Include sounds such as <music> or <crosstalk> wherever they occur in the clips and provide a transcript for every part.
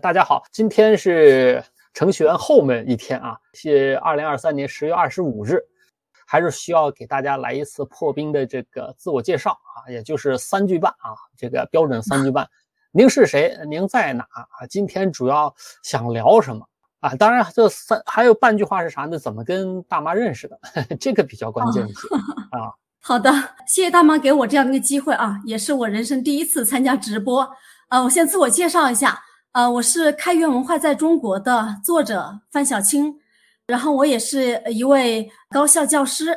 大家好，今天是程序员后面一天啊，是二零二三年十月二十五日，还是需要给大家来一次破冰的这个自我介绍啊，也就是三句半啊，这个标准三句半。<laughs> 您是谁？您在哪啊？今天主要想聊什么啊？当然，这三还有半句话是啥呢？怎么跟大妈认识的？<laughs> 这个比较关键一些啊。<laughs> 好的，谢谢大妈给我这样的一个机会啊，也是我人生第一次参加直播。呃，我先自我介绍一下。呃，我是开源文化在中国的作者范小青，然后我也是一位高校教师，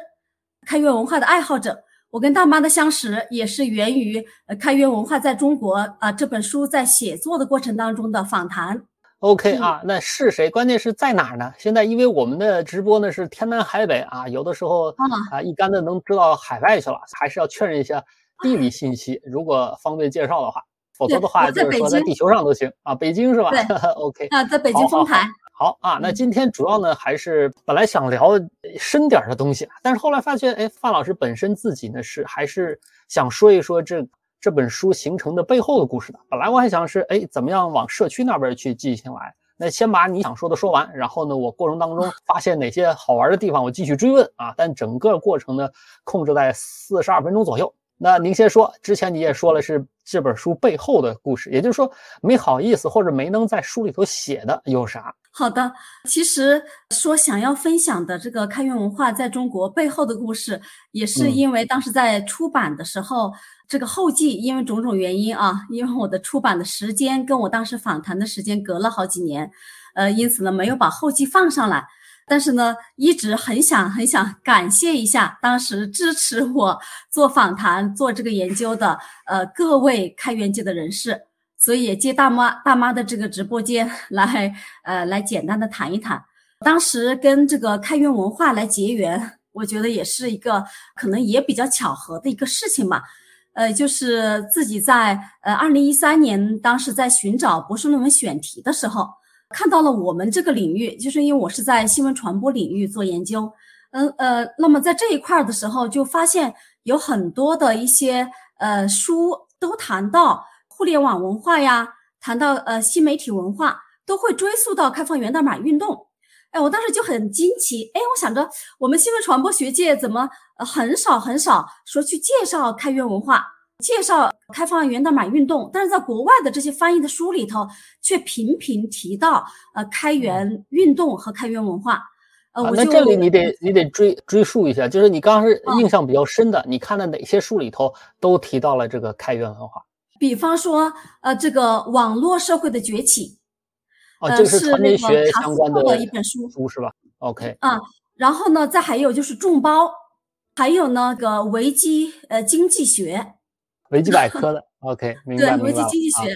开源文化的爱好者。我跟大妈的相识也是源于《开源文化在中国》啊这本书在写作的过程当中的访谈。OK 啊，那是谁？关键是在哪儿呢？现在因为我们的直播呢是天南海北啊，有的时候啊一竿子能知道海外去了，还是要确认一下地理信息，如果方便介绍的话。否则的话，就是说在地球上都行啊，北京是吧？<laughs> 对，OK 啊，在北京丰台。好啊，那今天主要呢还是本来想聊深点的东西，但是后来发现，哎，范老师本身自己呢是还是想说一说这这本书形成的背后的故事的。本来我还想是，哎，怎么样往社区那边去进行来？那先把你想说的说完，然后呢，我过程当中发现哪些好玩的地方，我继续追问啊。但整个过程呢，控制在四十二分钟左右。那您先说，之前你也说了是这本书背后的故事，也就是说没好意思或者没能在书里头写的有啥？好的，其实说想要分享的这个开源文化在中国背后的故事，也是因为当时在出版的时候，这个后记因为种种原因啊，因为我的出版的时间跟我当时访谈的时间隔了好几年，呃，因此呢没有把后记放上来。但是呢，一直很想很想感谢一下当时支持我做访谈、做这个研究的呃各位开源界的人士，所以也借大妈大妈的这个直播间来呃来简单的谈一谈，当时跟这个开源文化来结缘，我觉得也是一个可能也比较巧合的一个事情嘛，呃，就是自己在呃二零一三年当时在寻找博士论文选题的时候。看到了我们这个领域，就是因为我是在新闻传播领域做研究，嗯呃，那么在这一块的时候，就发现有很多的一些呃书都谈到互联网文化呀，谈到呃新媒体文化，都会追溯到开放源代码运动。哎，我当时就很惊奇，哎，我想着我们新闻传播学界怎么很少很少说去介绍开源文化。介绍开放源代码运动，但是在国外的这些翻译的书里头，却频频提到呃开源运动和开源文化。呃，那这里你得你得追追溯一下，就是你刚刚是印象比较深的，你看的哪些书里头都提到了这个开源文化？比方说，呃，这个网络社会的崛起，哦，这是传媒学相关的一本书，书是吧？OK 啊，然后呢，再还有就是众包，还有那个维基呃经济学。维基百科的，<laughs> OK，明白对，维基经济学，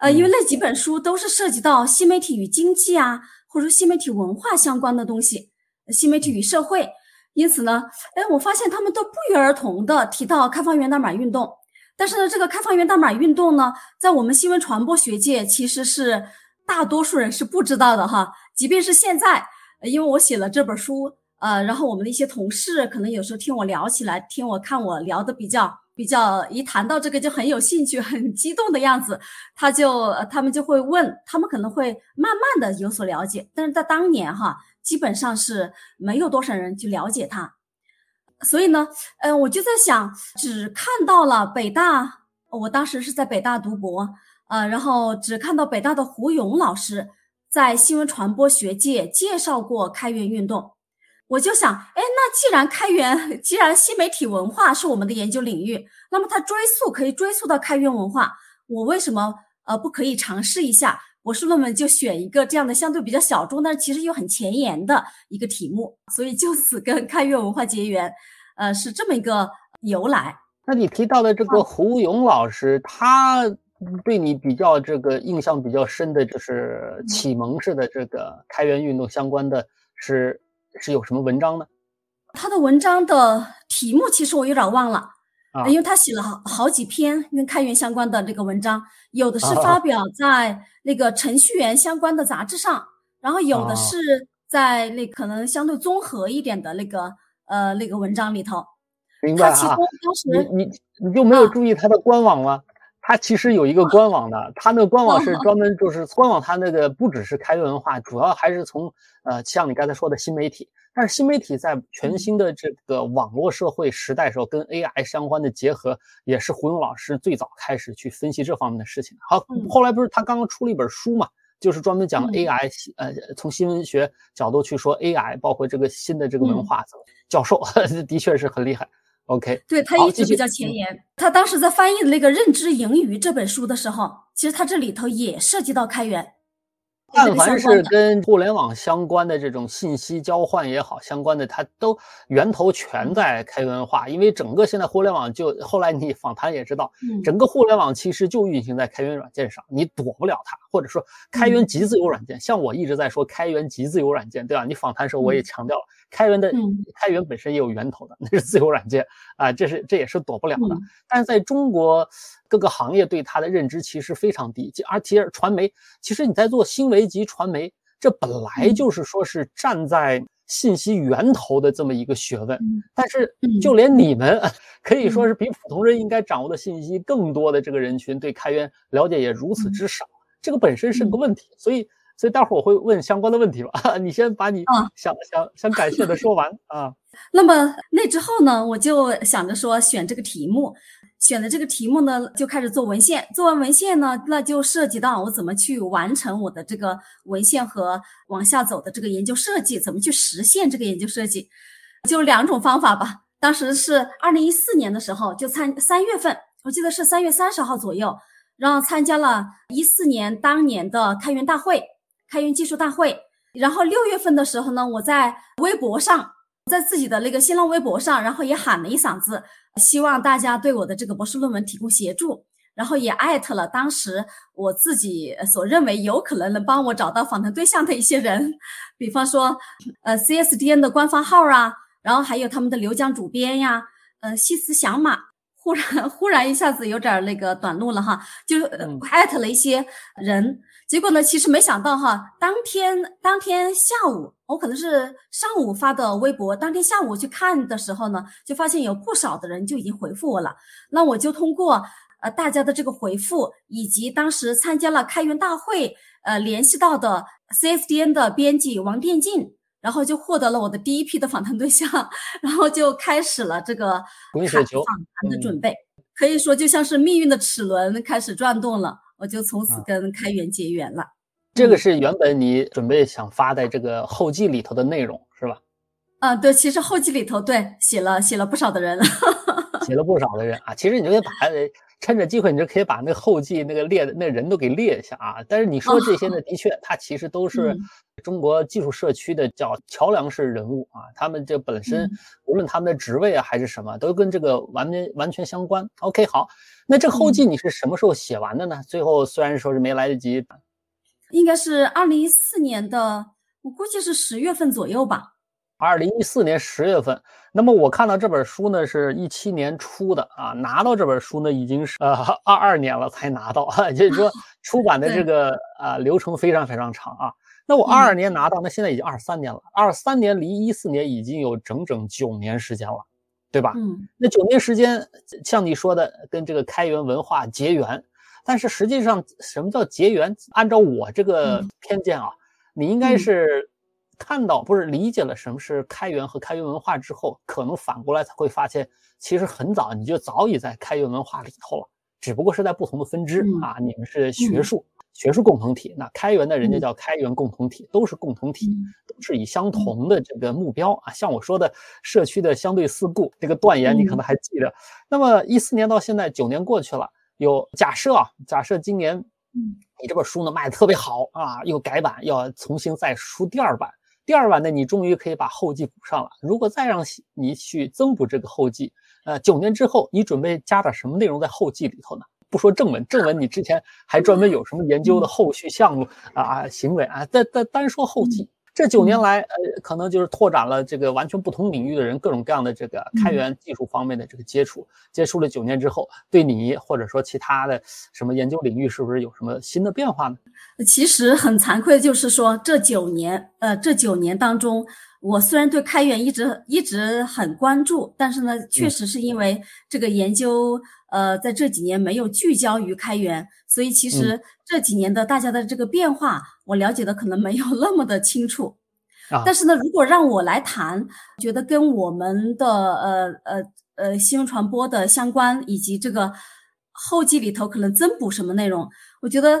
呃，因为那几本书都是涉及到新媒体与经济啊，或者说新媒体文化相关的东西，新媒体与社会，因此呢，哎，我发现他们都不约而同的提到开放源代码运动，但是呢，这个开放源代码运动呢，在我们新闻传播学界其实是大多数人是不知道的哈，即便是现在，因为我写了这本书，呃，然后我们的一些同事可能有时候听我聊起来，听我看我聊的比较。比较一谈到这个就很有兴趣、很激动的样子，他就他们就会问，他们可能会慢慢的有所了解，但是在当年哈，基本上是没有多少人去了解他，所以呢，嗯，我就在想，只看到了北大，我当时是在北大读博，呃，然后只看到北大的胡勇老师在新闻传播学界介绍过开源运动。我就想，哎，那既然开源，既然新媒体文化是我们的研究领域，那么它追溯可以追溯到开源文化，我为什么呃不可以尝试一下？博士论文就选一个这样的相对比较小众，但是其实又很前沿的一个题目，所以就此跟开源文化结缘，呃，是这么一个由来。那你提到的这个胡勇老师，他对你比较这个印象比较深的，就是启蒙式的这个开源运动相关的是。是有什么文章呢？他的文章的题目其实我有点忘了啊，因为他写了好好几篇跟开源相关的这个文章，有的是发表在那个程序员相关的杂志上，然后有的是在那可能相对综合一点的那个呃那个文章里头。明白啊。你你你就没有注意他的官网吗？它其实有一个官网的，它那个官网是 <laughs> 专门就是官网，它那个不只是开源文化，主要还是从呃像你刚才说的新媒体。但是新媒体在全新的这个网络社会时代时候，跟 AI 相关的结合，也是胡勇老师最早开始去分析这方面的事情。好，后来不是他刚刚出了一本书嘛，就是专门讲 AI，呃，从新闻学角度去说 AI，包括这个新的这个文化。教授 <laughs> 的确是很厉害。OK，对他一直比较前沿。他当时在翻译的那个《认知盈余》这本书的时候，其实他这里头也涉及到开源。但凡是跟互联网相关的这种信息交换也好，相关的它都源头全在开源化，因为整个现在互联网就后来你访谈也知道，整个互联网其实就运行在开源软件上，你躲不了它，或者说开源极自由软件，像我一直在说开源极自由软件，对吧？你访谈时候我也强调了，开源的开源本身也有源头的，那是自由软件啊，这是这也是躲不了的。但是在中国。各个行业对它的认知其实非常低，而且传媒，其实你在做新闻及传媒，这本来就是说是站在信息源头的这么一个学问。但是就连你们可以说是比普通人应该掌握的信息更多的这个人群，对开源了解也如此之少，这个本身是个问题。所以，所以待会儿我会问相关的问题吧。<laughs> 你先把你想想想感谢的说完啊。<laughs> 那么那之后呢，我就想着说选这个题目。选的这个题目呢，就开始做文献。做完文献呢，那就涉及到我怎么去完成我的这个文献和往下走的这个研究设计，怎么去实现这个研究设计，就两种方法吧。当时是二零一四年的时候，就参三月份，我记得是三月三十号左右，然后参加了一四年当年的开源大会、开源技术大会。然后六月份的时候呢，我在微博上，在自己的那个新浪微博上，然后也喊了一嗓子。希望大家对我的这个博士论文提供协助，然后也艾特了当时我自己所认为有可能能帮我找到访谈对象的一些人，比方说，呃，CSDN 的官方号啊，然后还有他们的刘江主编呀，呃，西辞响马，忽然 <laughs> 忽然一下子有点那个短路了哈，就艾特了一些人。结果呢？其实没想到哈，当天当天下午，我可能是上午发的微博，当天下午去看的时候呢，就发现有不少的人就已经回复我了。那我就通过呃大家的这个回复，以及当时参加了开源大会，呃联系到的 CSDN 的编辑王电竞，然后就获得了我的第一批的访谈对象，<laughs> 然后就开始了这个访谈的准备。可以说就像是命运的齿轮开始转动了。我就从此跟开源结缘了。这个是原本你准备想发在这个后记里头的内容，是吧？啊，对，其实后记里头对写了写了不少的人，<laughs> 写了不少的人啊。其实你就可以把趁着机会，你就可以把那个后记那个列的那人都给列一下啊。但是你说这些呢，的确，他其实都是中国技术社区的叫桥梁式人物啊。他们这本身无论他们的职位啊还是什么，都跟这个完全完全相关。OK，好。那这后记你是什么时候写完的呢？最后虽然说是没来得及，应该是二零一四年的，我估计是十月份左右吧。二零一四年十月份，那么我看到这本书呢是一七年出的啊，拿到这本书呢已经是呃二二年了才拿到，也就是说出版的这个啊流程非常非常长啊。那我二二年拿到，那现在已经二三年了，二三年离一四年已经有整整九年时间了。对吧？嗯，那九年时间，像你说的，跟这个开源文化结缘，但是实际上，什么叫结缘？按照我这个偏见啊，你应该是看到，不是理解了什么是开源和开源文化之后，可能反过来才会发现，其实很早你就早已在开源文化里头了，只不过是在不同的分支啊。你们是学术。学术共同体，那开源的人家叫开源共同体，都是共同体，都是以相同的这个目标啊。像我说的社区的相对四顾这个断言，你可能还记得。那么一四年到现在九年过去了，有假设啊，假设今年，你这本书呢卖的特别好啊，又改版要重新再出第二版，第二版呢你终于可以把后记补上了。如果再让你去增补这个后记，呃，九年之后你准备加点什么内容在后记里头呢？不说正文，正文你之前还专门有什么研究的后续项目啊行为啊？单单单说后继，这九年来，呃，可能就是拓展了这个完全不同领域的人各种各样的这个开源技术方面的这个接触。接触了九年之后，对你或者说其他的什么研究领域，是不是有什么新的变化呢？其实很惭愧，就是说这九年，呃，这九年当中，我虽然对开源一直一直很关注，但是呢，确实是因为这个研究，呃，在这几年没有聚焦于开源，所以其实这几年的大家的这个变化，我了解的可能没有那么的清楚。但是呢，如果让我来谈，觉得跟我们的呃呃呃新闻传播的相关，以及这个后记里头可能增补什么内容，我觉得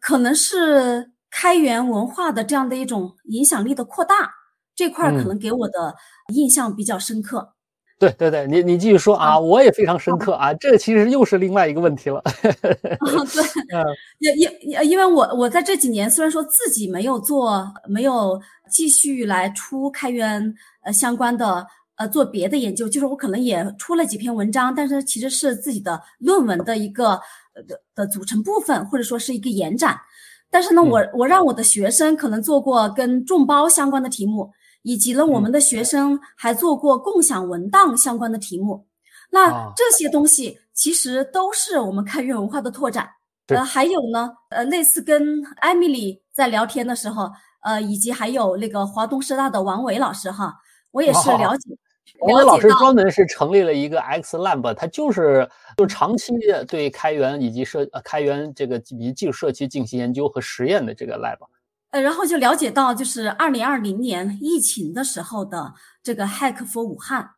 可能是开源文化的这样的一种影响力的扩大这块，可能给我的印象比较深刻。对对对，你你继续说啊，我也非常深刻啊，这其实又是另外一个问题了。<laughs> 对，因因因为我我在这几年虽然说自己没有做，没有继续来出开源呃相关的呃做别的研究，就是我可能也出了几篇文章，但是其实是自己的论文的一个的的组成部分，或者说是一个延展。但是呢，我我让我的学生可能做过跟众包相关的题目。以及呢，我们的学生还做过共享文档相关的题目，那这些东西其实都是我们开源文化的拓展。呃，还有呢，呃，那次跟艾米丽在聊天的时候，呃，以及还有那个华东师大的王伟老师哈，我也是了解。王伟老师专门是成立了一个 X Lab，他就是就长期对开源以及社开源这个以及技术社区进行研究和实验的这个 Lab。呃，然后就了解到，就是二零二零年疫情的时候的这个 Hack for 武汉，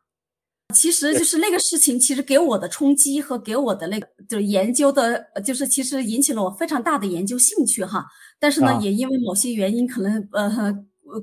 其实就是那个事情，其实给我的冲击和给我的那个就是研究的，就是其实引起了我非常大的研究兴趣哈。但是呢，也因为某些原因，可能呃，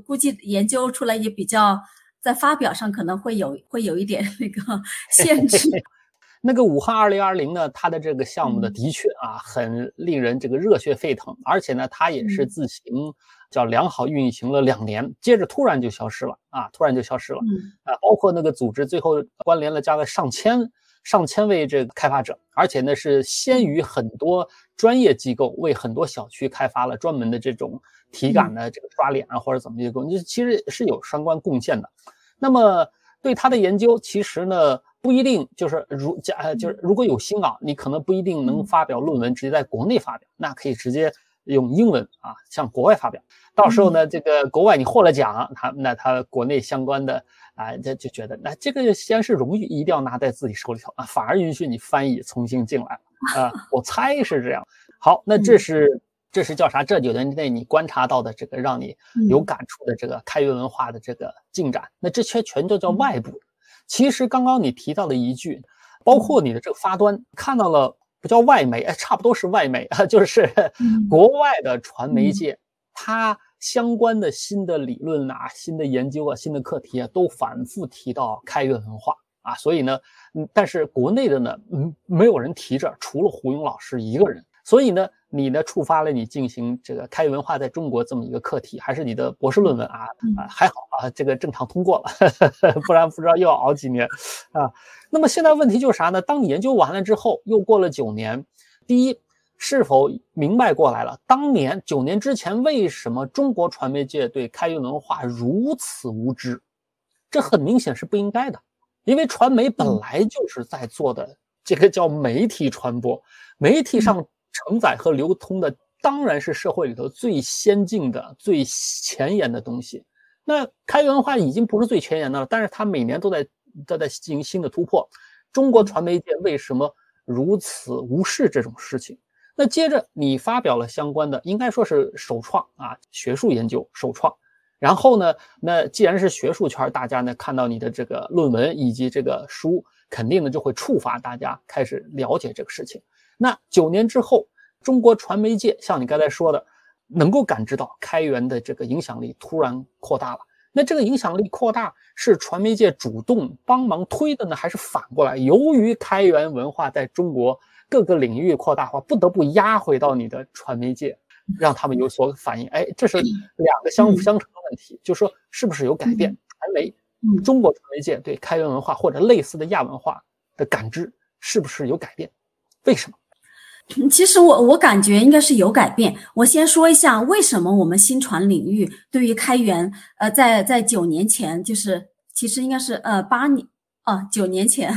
估计研究出来也比较在发表上可能会有会有一点那个 <laughs> 限制。<laughs> 那个武汉二零二零呢，它的这个项目的，的确啊，很令人这个热血沸腾，而且呢，它也是自行叫良好运行了两年，接着突然就消失了啊，突然就消失了啊，包括那个组织最后关联了加了上千上千位这个开发者，而且呢是先于很多专业机构为很多小区开发了专门的这种体感的这个刷脸啊或者怎么一个功能，其实是有相关贡献的。那么对它的研究，其实呢。不一定就是如假，就是如果有新稿，你可能不一定能发表论文，直接在国内发表，那可以直接用英文啊向国外发表。到时候呢，这个国外你获了奖，他那他国内相关的啊，就就觉得那这个先是荣誉，一定要拿在自己手里头啊，反而允许你翻译重新进来啊。<laughs> 我猜是这样。好，那这是这是叫啥？这九年内你观察到的这个让你有感触的这个开源文化的这个进展，那这些全都叫外部。其实刚刚你提到的一句，包括你的这个发端，看到了不叫外媒，哎，差不多是外媒啊，<laughs> 就是国外的传媒界，它相关的新的理论啊、新的研究啊、新的课题啊，都反复提到开源文化啊。所以呢，嗯，但是国内的呢，嗯，没有人提这，除了胡勇老师一个人。所以呢。你呢？触发了你进行这个开源文化在中国这么一个课题，还是你的博士论文啊？啊，还好啊，这个正常通过了，<laughs> 不然不知道又要熬几年啊。那么现在问题就是啥呢？当你研究完了之后，又过了九年，第一，是否明白过来了？当年九年之前，为什么中国传媒界对开源文化如此无知？这很明显是不应该的，因为传媒本来就是在做的这个叫媒体传播，媒体上。承载和流通的当然是社会里头最先进的、最前沿的东西。那开源文化已经不是最前沿的了，但是它每年都在都在进行新的突破。中国传媒界为什么如此无视这种事情？那接着你发表了相关的，应该说是首创啊，学术研究首创。然后呢，那既然是学术圈，大家呢看到你的这个论文以及这个书，肯定呢就会触发大家开始了解这个事情。那九年之后，中国传媒界像你刚才说的，能够感知到开源的这个影响力突然扩大了。那这个影响力扩大是传媒界主动帮忙推的呢，还是反过来？由于开源文化在中国各个领域扩大化，不得不压回到你的传媒界，让他们有所反应。哎，这是两个相辅相成的问题，就说是不是有改变？传媒，中国传媒界对开源文化或者类似的亚文化的感知是不是有改变？为什么？其实我我感觉应该是有改变。我先说一下为什么我们新传领域对于开源，呃，在在九年前，就是其实应该是呃八年啊九年前，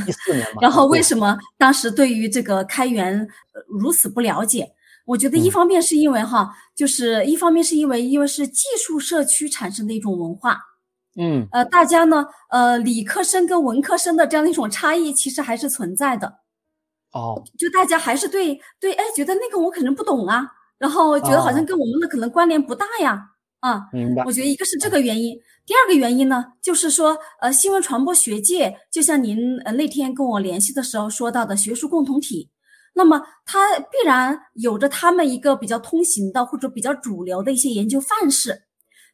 然后为什么当时对于这个开源如此不了解？我觉得一方面是因为哈，就是一方面是因为因为是技术社区产生的一种文化，嗯，呃，大家呢，呃，理科生跟文科生的这样的一种差异，其实还是存在的。哦，就大家还是对对，哎，觉得那个我可能不懂啊，然后觉得好像跟我们的可能关联不大呀，啊，明白。我觉得一个是这个原因，第二个原因呢，就是说，呃，新闻传播学界，就像您呃那天跟我联系的时候说到的学术共同体，那么它必然有着他们一个比较通行的或者比较主流的一些研究范式。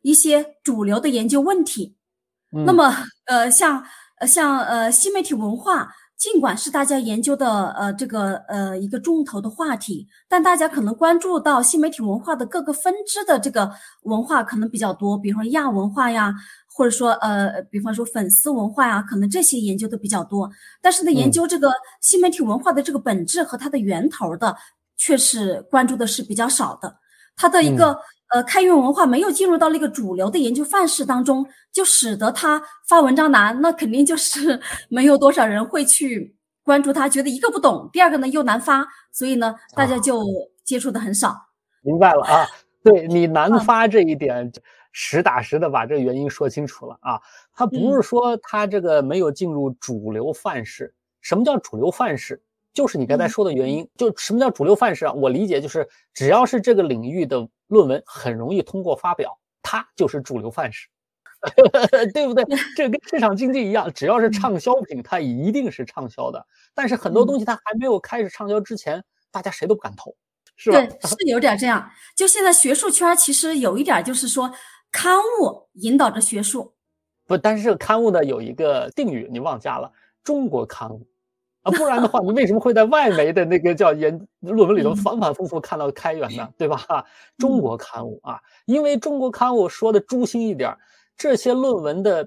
一些主流的研究问题，那么呃，像呃像呃新媒体文化，尽管是大家研究的呃这个呃一个重头的话题，但大家可能关注到新媒体文化的各个分支的这个文化可能比较多，比如说亚文化呀，或者说呃比方说粉丝文化呀，可能这些研究的比较多。但是呢，研究这个新媒体文化的这个本质和它的源头的，却是关注的是比较少的，它的一个。呃，开源文化没有进入到那个主流的研究范式当中，就使得他发文章难，那肯定就是 <laughs> 没有多少人会去关注他，觉得一个不懂，第二个呢又难发，所以呢大家就接触的很少。<laughs> 明白了啊，对你 <laughs> 难发这一点，实打实的把这个原因说清楚了啊。他不是说他这个没有进入主流范式，什么叫主流范式？就是你刚才说的原因，就什么叫主流范式啊？我理解就是只要是这个领域的。论文很容易通过发表，它就是主流范式，<laughs> 对不对？这跟市场经济一样，只要是畅销品，它一定是畅销的。但是很多东西它还没有开始畅销之前，大家谁都不敢投，是吧？对，<laughs> 是有点这样。就现在学术圈其实有一点就是说，刊物引导着学术，不，但是这个刊物呢有一个定语，你忘加了，中国刊物。啊，不然的话，你为什么会在外媒的那个叫研论文里头反反复复看到开源呢？对吧？中国刊物啊，因为中国刊物说的诛心一点，这些论文的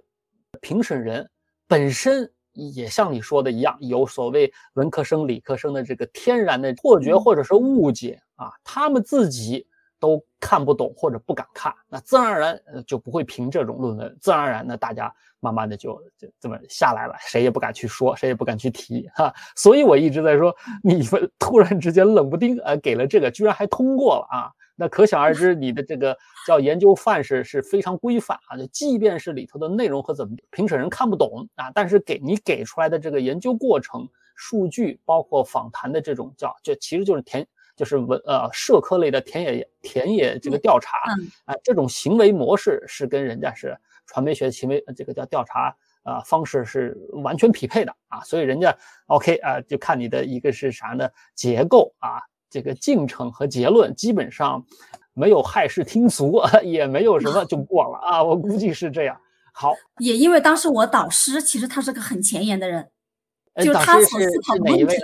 评审人本身也像你说的一样，有所谓文科生、理科生的这个天然的错觉或者是误解啊，他们自己都看不懂或者不敢看，那自然而然就不会评这种论文，自然而然呢，大家。慢慢的就就这么下来了，谁也不敢去说，谁也不敢去提哈。所以我一直在说，你们 <laughs> 突然之间冷不丁呃给了这个，居然还通过了啊，那可想而知你的这个 <laughs> 叫研究范式是非常规范啊。就即便是里头的内容和怎么评审人看不懂啊，但是给你给出来的这个研究过程、数据，包括访谈的这种叫，这其实就是田就是文呃社科类的田野田野这个调查啊，这种行为模式是跟人家是。传媒学行为这个叫调查啊方式是完全匹配的啊，所以人家 OK 啊，就看你的一个是啥呢？结构啊，这个进程和结论基本上没有骇世听俗，<laughs> 也没有什么就过了啊，我估计是这样。好，也因为当时我导师其实他是个很前沿的人，就是他所思考的问题。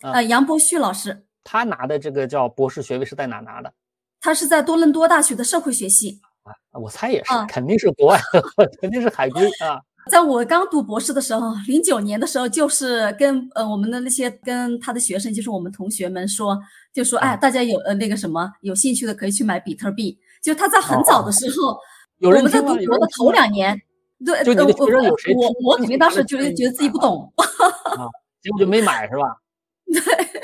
呃，杨博旭老师，他拿的这个叫博士学位是在哪拿的？他是在多伦多大学的社会学系。啊，我猜也是，肯定是国外，<laughs> 肯定是海归啊。在我刚读博士的时候，零九年的时候，就是跟呃我们的那些跟他的学生，就是我们同学们说，就说哎，大家有呃那个什么有兴趣的可以去买比特币。就他在很早的时候，我们在读博的头两年，对，我我我肯定当时觉得觉得自己不懂，啊，结果就没买是吧？<laughs> 对。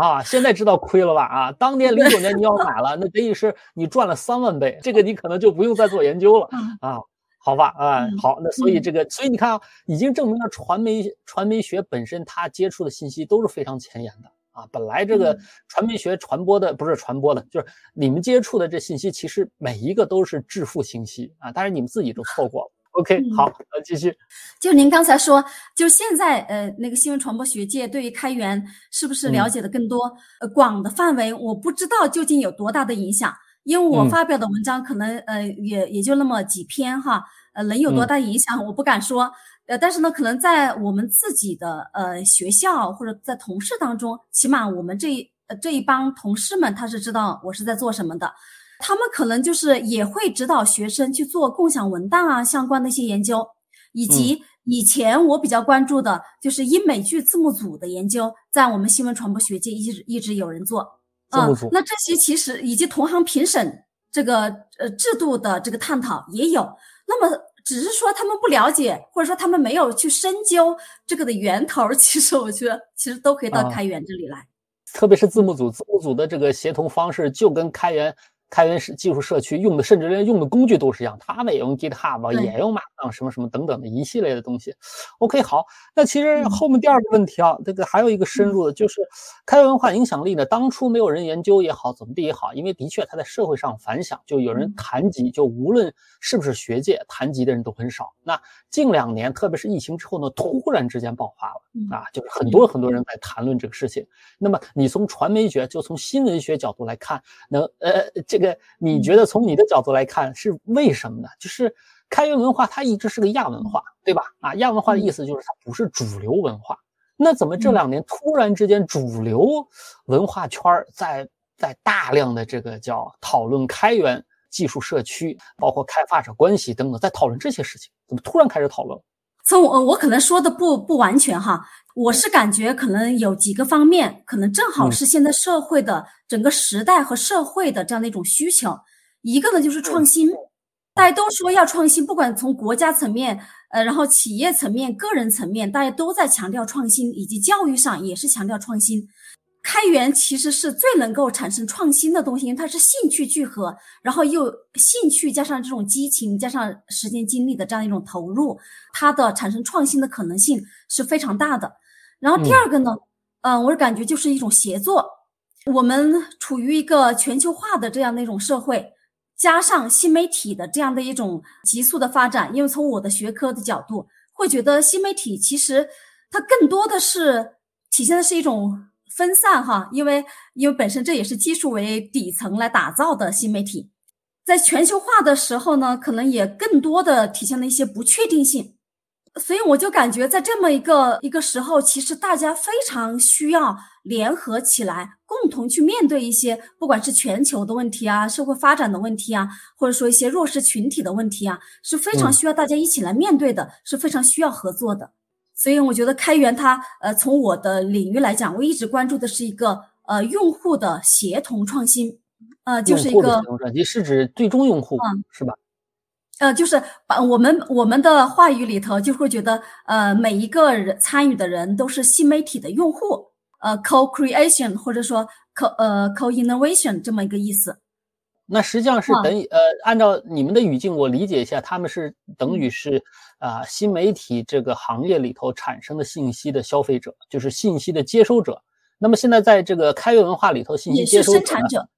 啊，现在知道亏了吧？啊，当年零九年你要买了，那等于是你赚了三万倍，这个你可能就不用再做研究了啊。好吧，啊，好，那所以这个，所以你看啊，已经证明了传媒传媒学本身它接触的信息都是非常前沿的啊。本来这个传媒学传播的不是传播的，就是你们接触的这信息，其实每一个都是致富信息啊，但是你们自己都错过了。OK，好，呃，继续。就您刚才说，就现在，呃，那个新闻传播学界对于开源是不是了解的更多？呃，广的范围，我不知道究竟有多大的影响，因为我发表的文章可能，呃，也也就那么几篇哈，呃，能有多大影响，我不敢说。呃，但是呢，可能在我们自己的呃学校或者在同事当中，起码我们这呃这一帮同事们，他是知道我是在做什么的。他们可能就是也会指导学生去做共享文档啊相关的一些研究，以及以前我比较关注的就是英美剧字幕组的研究，在我们新闻传播学界一直一直有人做。嗯，那这些其实以及同行评审这个呃制度的这个探讨也有。那么只是说他们不了解，或者说他们没有去深究这个的源头。其实我觉得其实都可以到开源这里来。特别是字幕组，字幕组的这个协同方式就跟开源开源技术社区用的，甚至连用的工具都是一样，他们也用 GitHub，也用 Markdown 什么什么等等的一系列的东西。OK，好，那其实后面第二个问题啊，这个还有一个深入的，就是开源文化影响力呢，当初没有人研究也好，怎么地也好，因为的确它在社会上反响，就有人谈及，就无论是不是学界谈及的人都很少。那近两年，特别是疫情之后呢，突然之间爆发了啊，就是很多很多人在谈论这个事情。那么你从传媒学，就从新闻学角度来看，能呃，这个你觉得从你的角度来看是为什么呢？就是开源文化它一直是个亚文化，对吧？啊，亚文化的意思就是它不是主流文化。那怎么这两年突然之间主流文化圈在在大量的这个叫讨论开源技术社区，包括开发者关系等等，在讨论这些事情？怎么突然开始讨论？从我我可能说的不不完全哈，我是感觉可能有几个方面，可能正好是现在社会的整个时代和社会的这样的一种需求。一个呢就是创新，大家都说要创新，不管从国家层面，呃，然后企业层面、个人层面，大家都在强调创新，以及教育上也是强调创新。开源其实是最能够产生创新的东西，因为它是兴趣聚合，然后又兴趣加上这种激情，加上时间精力的这样一种投入，它的产生创新的可能性是非常大的。然后第二个呢，嗯，我是感觉就是一种协作。我们处于一个全球化的这样的一种社会，加上新媒体的这样的一种急速的发展，因为从我的学科的角度，会觉得新媒体其实它更多的是体现的是一种。分散哈，因为因为本身这也是技术为底层来打造的新媒体，在全球化的时候呢，可能也更多的体现了一些不确定性，所以我就感觉在这么一个一个时候，其实大家非常需要联合起来，共同去面对一些不管是全球的问题啊，社会发展的问题啊，或者说一些弱势群体的问题啊，是非常需要大家一起来面对的，是非常需要合作的。所以我觉得开源它，呃，从我的领域来讲，我一直关注的是一个呃用户的协同创新，呃，就是一个你是指最终用户，嗯，是吧？呃，就是把我们我们的话语里头就会觉得，呃，每一个人参与的人都是新媒体的用户，呃，co-creation 或者说 co 呃 co-innovation 这么一个意思。那实际上是等于呃，按照你们的语境，我理解一下，他们是等于是啊，新媒体这个行业里头产生的信息的消费者，就是信息的接收者。那么现在在这个开源文化里头，信息接收生产者，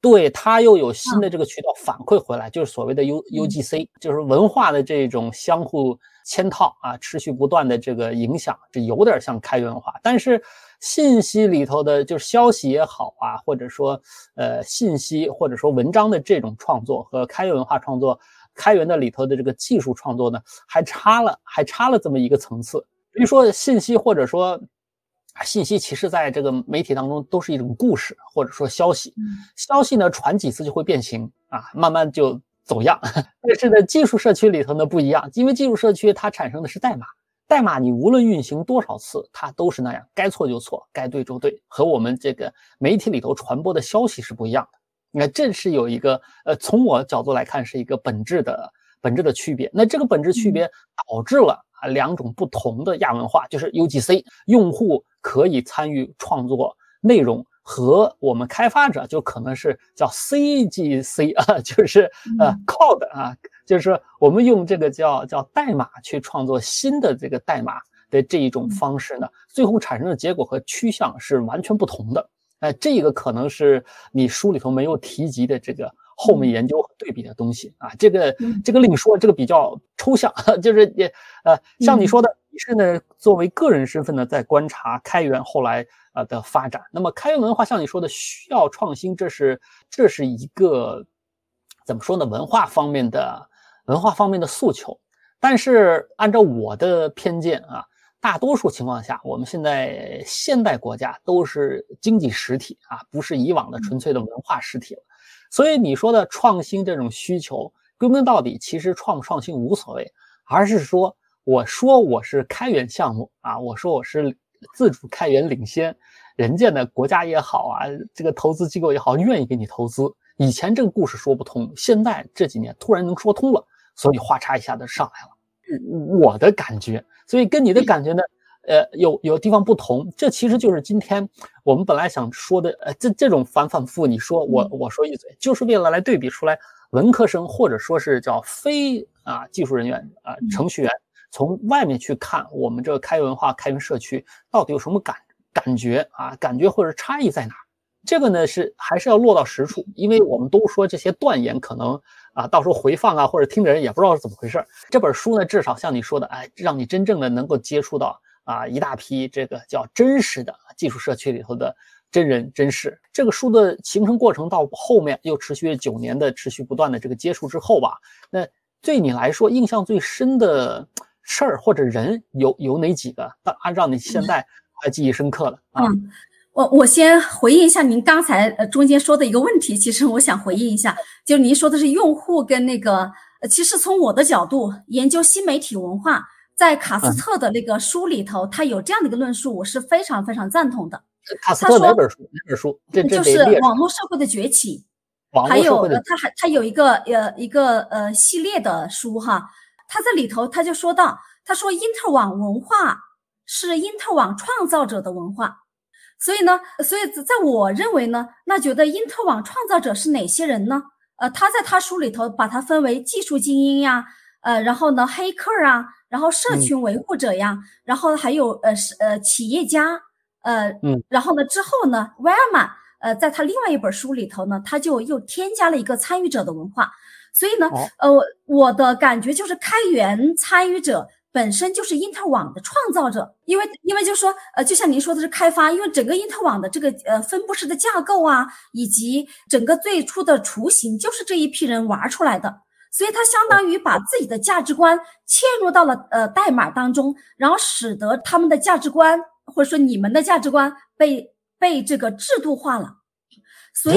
对它又有新的这个渠道反馈回来，就是所谓的 U U G C，就是文化的这种相互嵌套啊，持续不断的这个影响，这有点像开源文化，但是。信息里头的，就是消息也好啊，或者说，呃，信息或者说文章的这种创作和开源文化创作，开源的里头的这个技术创作呢，还差了，还差了这么一个层次。比如说信息，或者说信息，其实在这个媒体当中都是一种故事，或者说消息。消息呢，传几次就会变形啊，慢慢就走样。<laughs> 但是呢，技术社区里头呢不一样，因为技术社区它产生的是代码。代码你无论运行多少次，它都是那样，该错就错，该对就对，和我们这个媒体里头传播的消息是不一样的。你看，这是有一个呃，从我角度来看是一个本质的本质的区别。那这个本质区别导致了啊两种不同的亚文化，就是 UGC 用户可以参与创作内容，和我们开发者就可能是叫 CGC <laughs> 啊，就是呃 Code 啊。就是我们用这个叫叫代码去创作新的这个代码的这一种方式呢，最后产生的结果和趋向是完全不同的。哎，这个可能是你书里头没有提及的这个后面研究和对比的东西啊。这个这个另说，这个比较抽象。<laughs> 就是也呃，像你说的，你是呢作为个人身份呢在观察开源后来呃的发展。那么开源文化像你说的需要创新，这是这是一个怎么说呢？文化方面的。文化方面的诉求，但是按照我的偏见啊，大多数情况下，我们现在现代国家都是经济实体啊，不是以往的纯粹的文化实体了。所以你说的创新这种需求，归根到底，其实创不创新无所谓，而是说，我说我是开源项目啊，我说我是自主开源领先，人家的国家也好啊，这个投资机构也好，愿意给你投资。以前这个故事说不通，现在这几年突然能说通了。所以，哗嚓一下子上来了。我的感觉，所以跟你的感觉呢，呃，有有地方不同。这其实就是今天我们本来想说的，呃，这这种反反复复，你说我我说一嘴，就是为了来对比出来文科生或者说是叫非啊技术人员啊程序员，从外面去看我们这个开源文化、开源社区到底有什么感感觉啊？感觉或者差异在哪？这个呢是还是要落到实处，因为我们都说这些断言可能啊，到时候回放啊或者听的人也不知道是怎么回事这本书呢，至少像你说的，哎，让你真正的能够接触到啊一大批这个叫真实的技术社区里头的真人真事。这个书的形成过程到后面又持续九年的持续不断的这个接触之后吧，那对你来说印象最深的事儿或者人有有哪几个？按照你现在还记忆深刻的啊？我我先回应一下您刚才呃中间说的一个问题，其实我想回应一下，就您说的是用户跟那个，呃，其实从我的角度研究新媒体文化，在卡斯特的那个书里头，他有这样的一个论述，我是非常非常赞同的。卡斯特哪本书？哪本书？这这就是网络社会的崛起，还有他还他有一个呃一个呃系列的书哈，他在里头他就说到，他说因特网文化是因特网创造者的文化。所以呢，所以在我认为呢，那觉得因特网创造者是哪些人呢？呃，他在他书里头把它分为技术精英呀，呃，然后呢，黑客啊，然后社群维护者呀，然后还有呃是呃企业家，呃，嗯，然后呢之后呢，威尔玛，呃，在他另外一本书里头呢，他就又添加了一个参与者的文化。所以呢，呃，我的感觉就是开源参与者。本身就是因特网的创造者，因为因为就说，呃，就像您说的是开发，因为整个因特网的这个呃分布式的架构啊，以及整个最初的雏形，就是这一批人玩出来的，所以它相当于把自己的价值观嵌入到了呃代码当中，然后使得他们的价值观或者说你们的价值观被被这个制度化了，所以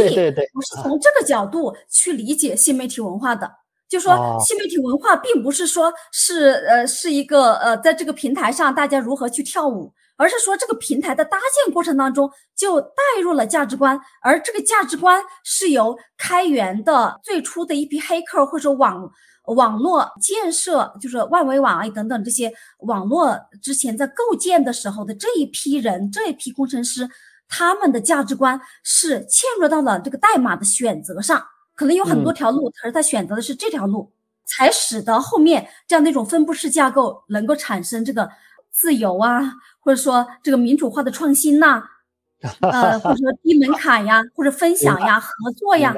我是从这个角度去理解新媒体文化的。就说新媒体文化并不是说是呃是一个呃在这个平台上大家如何去跳舞，而是说这个平台的搭建过程当中就带入了价值观，而这个价值观是由开源的最初的一批黑客或者说网网络建设，就是万维网啊等等这些网络之前在构建的时候的这一批人这一批工程师，他们的价值观是嵌入到了这个代码的选择上。可能有很多条路，可是他选择的是这条路，才使得后面这样的一种分布式架构能够产生这个自由啊，或者说这个民主化的创新呐，<laughs> 呃，或者说低门槛呀，或者分享呀、合作呀。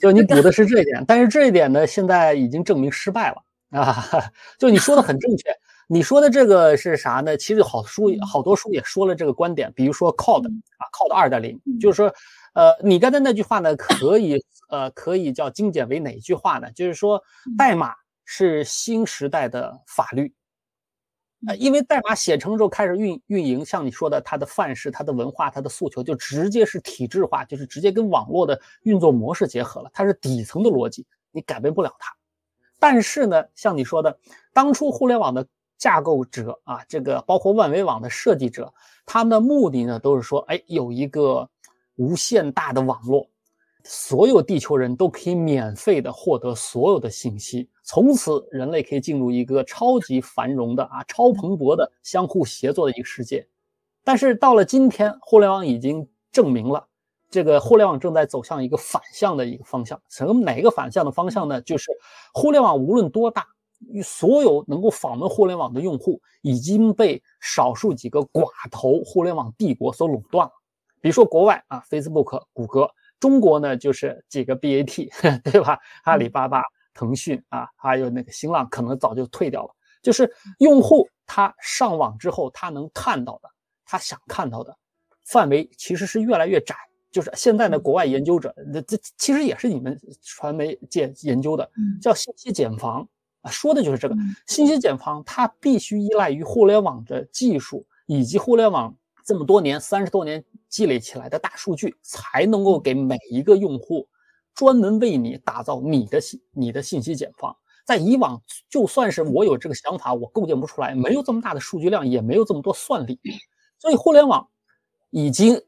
就你补的是这一点，但是这一点呢，现在已经证明失败了啊！<laughs> 就你说的很正确，你说的这个是啥呢？其实好书好多书也说了这个观点，比如说 Code 啊，Code 二点零，就是说。呃，你刚才那句话呢，可以呃，可以叫精简为哪句话呢？就是说，代码是新时代的法律，呃，因为代码写成之后开始运运营，像你说的，它的范式、它的文化、它的诉求，就直接是体制化，就是直接跟网络的运作模式结合了，它是底层的逻辑，你改变不了它。但是呢，像你说的，当初互联网的架构者啊，这个包括万维网的设计者，他们的目的呢，都是说，哎，有一个。无限大的网络，所有地球人都可以免费的获得所有的信息，从此人类可以进入一个超级繁荣的啊超蓬勃的相互协作的一个世界。但是到了今天，互联网已经证明了，这个互联网正在走向一个反向的一个方向。什么哪个反向的方向呢？就是互联网无论多大，所有能够访问互联网的用户已经被少数几个寡头互联网帝国所垄断了。比如说国外啊，Facebook、谷歌，中国呢就是几个 BAT，<laughs> 对吧？阿里巴巴、腾讯啊，还有那个新浪，可能早就退掉了。就是用户他上网之后，他能看到的，他想看到的范围其实是越来越窄。就是现在的，国外研究者，这这其实也是你们传媒界研究的，叫信息茧房啊，说的就是这个信息茧房，它必须依赖于互联网的技术以及互联网这么多年、三十多年。积累起来的大数据，才能够给每一个用户专门为你打造你的信你的信息茧房。在以往，就算是我有这个想法，我构建不出来，没有这么大的数据量，也没有这么多算力。所以，互联网已经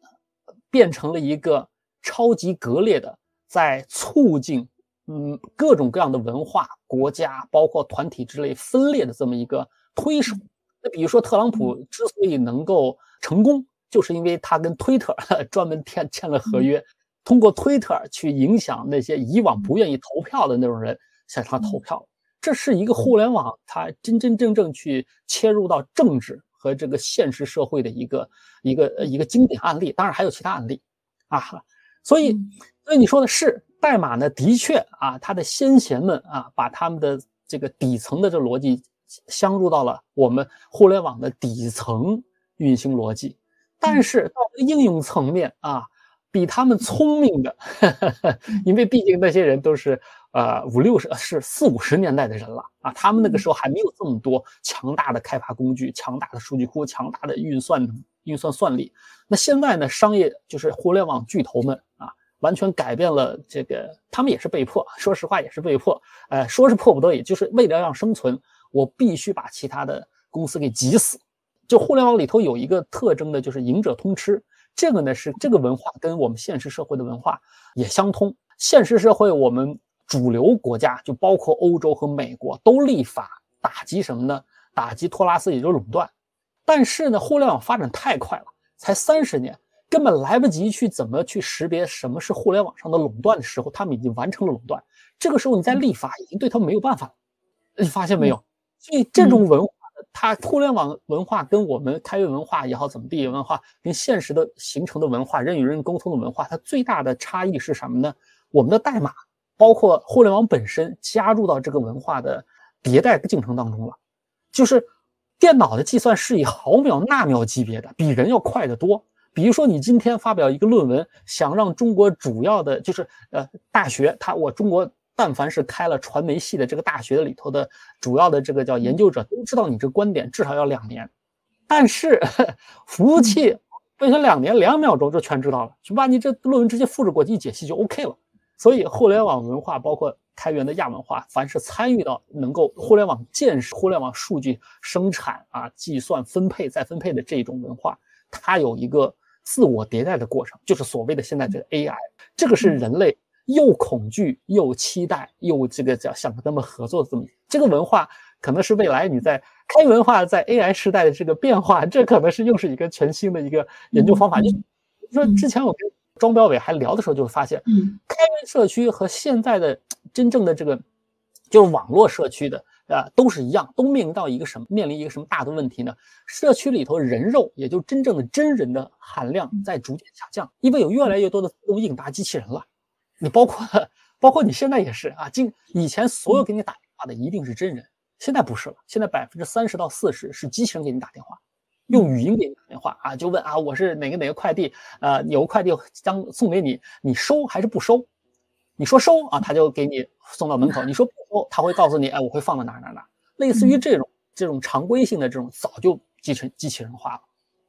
变成了一个超级割裂的，在促进嗯各种各样的文化、国家，包括团体之类分裂的这么一个推手。那比如说特朗普之所以能够成功，就是因为他跟推特 <laughs> 专门签签了合约，通过推特去影响那些以往不愿意投票的那种人向他投票。这是一个互联网，它真真正正去切入到政治和这个现实社会的一个一个一个经典案例。当然还有其他案例啊，所以所以你说的是代码呢，的确啊，它的先贤们啊，把他们的这个底层的这逻辑镶入到了我们互联网的底层运行逻辑，但是到应用层面啊，比他们聪明的，因为毕竟那些人都是。呃，五六十是四五十年代的人了啊，他们那个时候还没有这么多强大的开发工具、强大的数据库、强大的运算运算算力。那现在呢，商业就是互联网巨头们啊，完全改变了这个，他们也是被迫，说实话也是被迫。呃，说是迫不得已，就是为了让生存，我必须把其他的公司给挤死。就互联网里头有一个特征的，就是赢者通吃。这个呢是这个文化跟我们现实社会的文化也相通。现实社会我们。主流国家就包括欧洲和美国都立法打击什么呢？打击托拉斯，也就是垄断。但是呢，互联网发展太快了，才三十年，根本来不及去怎么去识别什么是互联网上的垄断的时候，他们已经完成了垄断。这个时候你再立法，已经对他们没有办法了。你发现没有？所以这种文化，它互联网文化跟我们开源文化也好，怎么地文化跟现实的形成的文化，人与人沟通的文化，它最大的差异是什么呢？我们的代码。包括互联网本身加入到这个文化的迭代进程当中了，就是电脑的计算是以毫秒、纳秒级别的，比人要快得多。比如说，你今天发表一个论文，想让中国主要的，就是呃大学，它我中国但凡是开了传媒系的这个大学里头的主要的这个叫研究者，都知道你这观点至少要两年。但是服务器为什么两年两秒钟就全知道了？就把你这论文直接复制过去一解析就 OK 了。所以，互联网文化包括开源的亚文化，凡是参与到能够互联网建设、互联网数据生产啊、计算、分配、再分配的这种文化，它有一个自我迭代的过程，就是所谓的现在这个 AI，这个是人类又恐惧又期待又这个叫想跟他们合作的这么这个文化，可能是未来你在开文化在 AI 时代的这个变化，这可能是又是一个全新的一个研究方法。你说之前我跟。庄标伟还聊的时候，就会发现，嗯，开源社区和现在的真正的这个就是网络社区的啊，都是一样，都面临到一个什么？面临一个什么大的问题呢？社区里头人肉，也就真正的真人的含量在逐渐下降，因为有越来越多的自动应答机器人了。你包括包括你现在也是啊，今以前所有给你打电话的一定是真人，现在不是了，现在百分之三十到四十是机器人给你打电话。用语音给你打电话啊，就问啊，我是哪个哪个快递，呃，有个快递将送给你，你收还是不收？你说收啊，他就给你送到门口；你说不收，他会告诉你，哎，我会放到哪哪哪。类似于这种这种常规性的这种，早就继承机器人化了，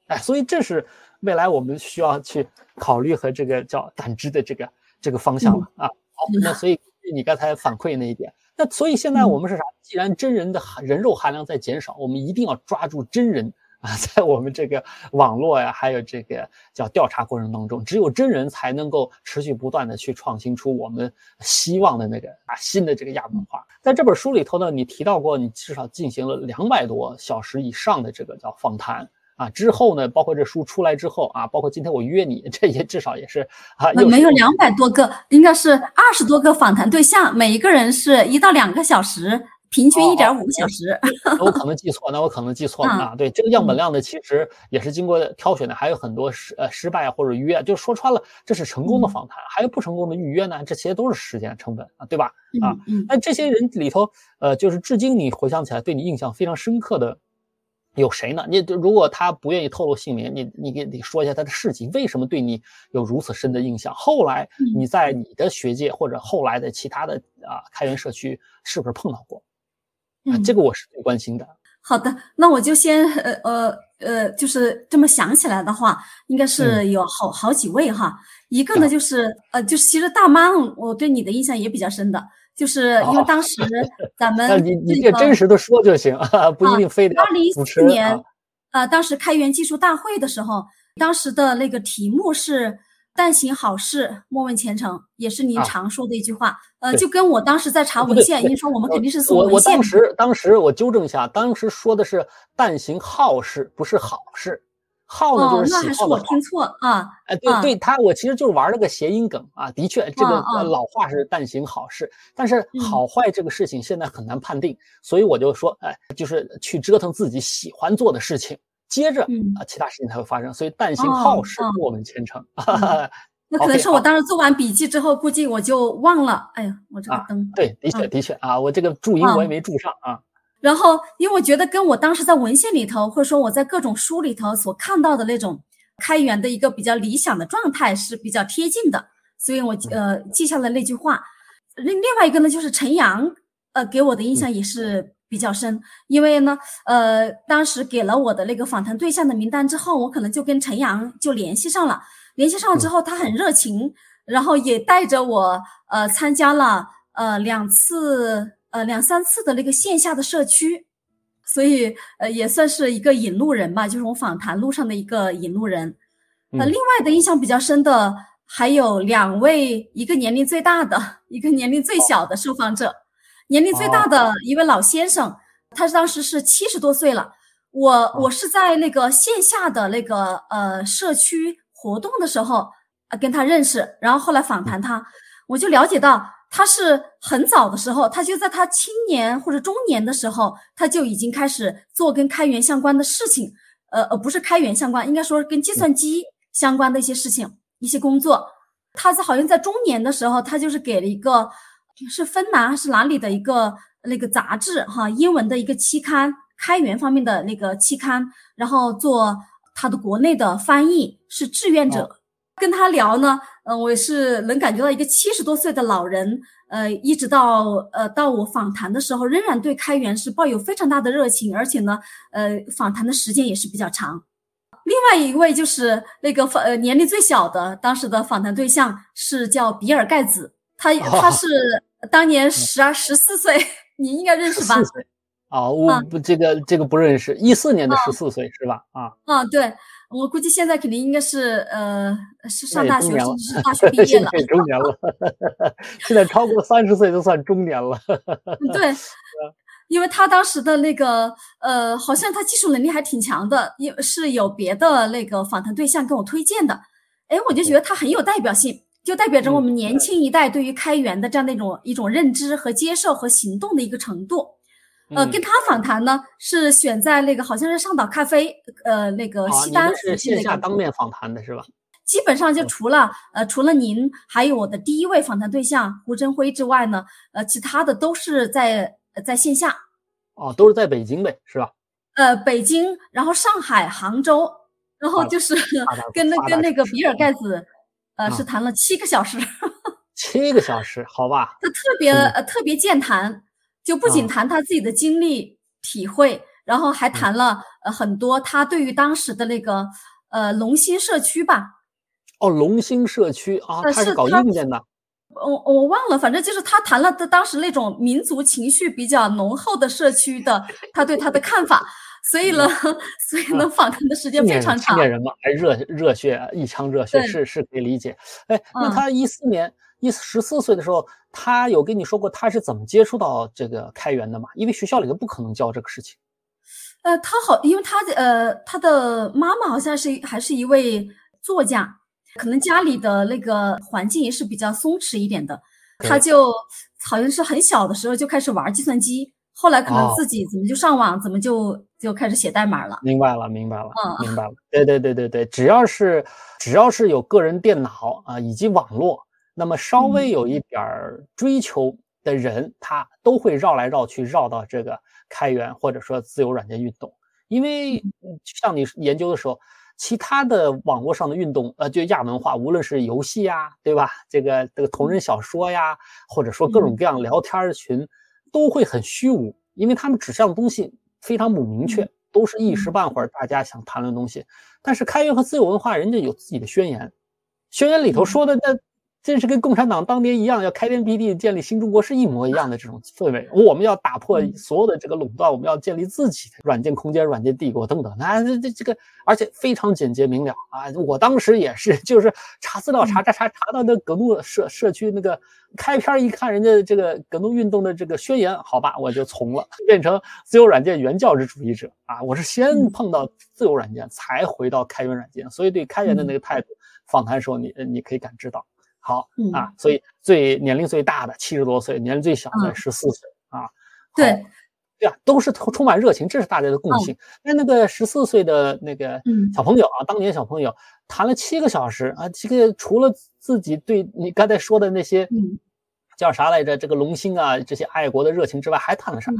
哎，所以这是未来我们需要去考虑和这个叫感知的这个这个方向了啊。好，那所以你刚才反馈那一点，那所以现在我们是啥？既然真人的人肉含量在减少，我们一定要抓住真人。啊，<laughs> 在我们这个网络呀，还有这个叫调查过程当中，只有真人才能够持续不断的去创新出我们希望的那个啊新的这个亚文化。在这本书里头呢，你提到过，你至少进行了两百多小时以上的这个叫访谈啊。之后呢，包括这书出来之后啊，包括今天我约你，这也至少也是啊，没有两百多个，应该是二十多个访谈对象，每一个人是一到两个小时。平均一点五个小时，我可能记错，那我可能记错了啊。对，这个样本量呢，其实也是经过挑选的，还有很多失呃失败或者预约，就说穿了，这是成功的访谈，还有不成功的预约呢，这些都是时间成本啊，对吧？啊，那这些人里头，呃，就是至今你回想起来对你印象非常深刻的有谁呢？你如果他不愿意透露姓名，你你给你说一下他的事迹，为什么对你有如此深的印象？后来你在你的学界或者后来的其他的啊开源社区是不是碰到过？啊，这个我是最关心的。好的，那我就先呃呃呃，就是这么想起来的话，应该是有好好几位哈。一个呢就是呃，就是其实大妈，我对你的印象也比较深的，就是因为 <laughs> 当时咱们你你这真实的说就行，<laughs> 不一定非得。二零一四年，呃，当时开源技术大会的时候，当时的那个题目是但行好事，莫问前程，也是您啊常说的一句话。呃，就跟我当时在查文献，您说我们肯定是搜我我文献嘛。当时当时我纠正一下，当时说的是但行好事，不是好事。好呢哦就，是那还是喜好的好。我听错啊。哎，对啊对，他我其实就是玩了个谐音梗啊。的确，这个老话是但行好事，但是嗯好坏这个事情现在很难判定，所以我就说，哎，就是去折腾自己喜欢做的事情，接着嗯啊其他事情才会发生。所以但行哦好事哦，莫问前程。那可能是我当时做完笔记之后，估计我就忘了。哎呀，我这个啊灯。对，的确嗯的确啊，我这个注音我也嗯没注上啊。然后，因为我觉得跟我当时在文献里头，或者说我在各种书里头所看到的那种开源的一个比较理想的状态是比较贴近的，所以我呃记下了那句话。另另外一个呢，就是陈阳，呃，给我的印象也是比较深，因为呢，呃，当时给了我的那个访谈对象的名单之后，我可能就跟陈阳就联系上了，联系上了之后，他很热情，然后也带着我呃参加了呃两次呃两三次的那个线下的社区，所以呃也算是一个引路人吧，就是我访谈路上的一个引路人。呃，嗯另外的印象比较深的还有两位，一个年龄最大的，一个年龄最小的受访者。年龄最大的一位老先生，他当时是七十多岁了。我我是在那个线下的那个呃社区活动的时候，呃跟他认识，然后后来访谈他，我就了解到他是很早的时候，他就在他青年或者中年的时候，他就已经开始做跟开源相关的事情，呃呃不是开源相关，应该说跟计算机相关的一些事情、一些工作。他在好像在中年的时候，他就是给了一个是芬兰还是哪里的一个那个杂志哈，英文的一个期刊，开源方面的那个期刊，然后做他的国内的翻译，是志愿者。跟他聊呢，呃，我也是能感觉到一个七十多岁的老人，呃，一直到呃到我访谈的时候，仍然对开源是抱有非常大的热情，而且呢，呃，访谈的时间也是比较长。另外一位就是那个访呃年龄最小的，当时的访谈对象是叫比尔盖茨，他他是 <laughs> 当年十二十四岁，<laughs> 你应该认识吧四？岁啊，我不这个这个不认识，一四年的啊十四岁是吧？啊，啊，对，我估计现在肯定应该是呃是上大学，甚至是大学毕业现了 <laughs> 在。中年了，现在超过三十岁就算中年了。<laughs> 对，因为他当时的那个呃，好像他技术能力还挺强的，因是有别的那个访谈对象跟我推荐的，哎，我就觉得他很有代表性，就代表着我们年轻一代对于开源的这样的一种一种认知和接受和行动的一个程度。呃，嗯跟他访谈呢是选在那个好像是上岛咖啡，呃，那个啊，西单附近的一个线下当面访谈的是吧？基本上就嗯除了呃除了您，还有我的第一位访谈对象胡振辉之外呢，呃，其他的都是在呃在线下，哦，都是在北京呗，是吧？呃，北京，然后上海、杭州，然后就是跟那跟那个比尔盖茨，呃，啊是谈了七个小时，<laughs> 七个小时，好吧？他特别嗯呃特别健谈，就不仅啊谈他自己的经历体会，然后还嗯谈了呃很多他对于当时的那个呃龙兴社区吧，哦，龙兴社区啊，呃他是搞硬件的。我我忘了，反正就是他谈了的当时那种民族情绪比较浓厚的社区的他对他的看法，所以呢，所以呢，访谈的时间非常长。青年人嘛，还热热血，一腔热血是是可以理解。哎，那嗯他一四年一十四岁的时候，他有跟你说过他是怎么接触到这个开源的吗？因为学校里头不可能教这个事情。呃，他好，因为他的呃，他的妈妈好像是还是一位作家，可能家里的那个环境也是比较松弛一点的，他就好像是很小的时候就开始玩计算机，后来可能哦自己怎么就上网，怎么就就开始写代码了。明白了，明白了，嗯明白了。对对对对对，只要是只要是有个人电脑啊、以及网络，那么稍微嗯。有一点儿追求的人，他都会绕来绕去，绕到这个开源或者说自由软件运动。因为嗯。像你研究的时候，其他的网络上的运动，呃，就亚文化，无论是游戏呀，对吧？这个这个同人小说呀，或者说各种各样聊天儿群，都会很虚无，因为他们指向的东西非常不明确，都是一时半会儿大家想谈论的东西。但是开源和自由文化，人家有自己的宣言，宣言里头说的那这是跟共产党当年一样，要开天辟地建立新中国是一模一样的这种氛围。我们要打破所有的这个垄断，我们要建立自己的软件空间、软件帝国等等。那这这这个，而且非常简洁明了啊！我当时也是，就是查资料查查查查到那葛怒社社区那个开篇一看，人家这个葛怒运动的这个宣言，好吧，我就从了，变成自由软件原教旨主义者啊！我是先碰到自由软件，才回到开源软件，所以对开源的那个态度，访谈时候你你可以感知到。好啊，所以最年龄最大的七十多岁，年龄最小的十四岁啊。对，对啊，都是充满热情，这是大家的共性。那那个十四岁的那个小朋友啊，当年小朋友谈了七个小时啊，这个除了自己对你刚才说的那些叫啥来着，这个龙心啊这些爱国的热情之外，还谈了啥？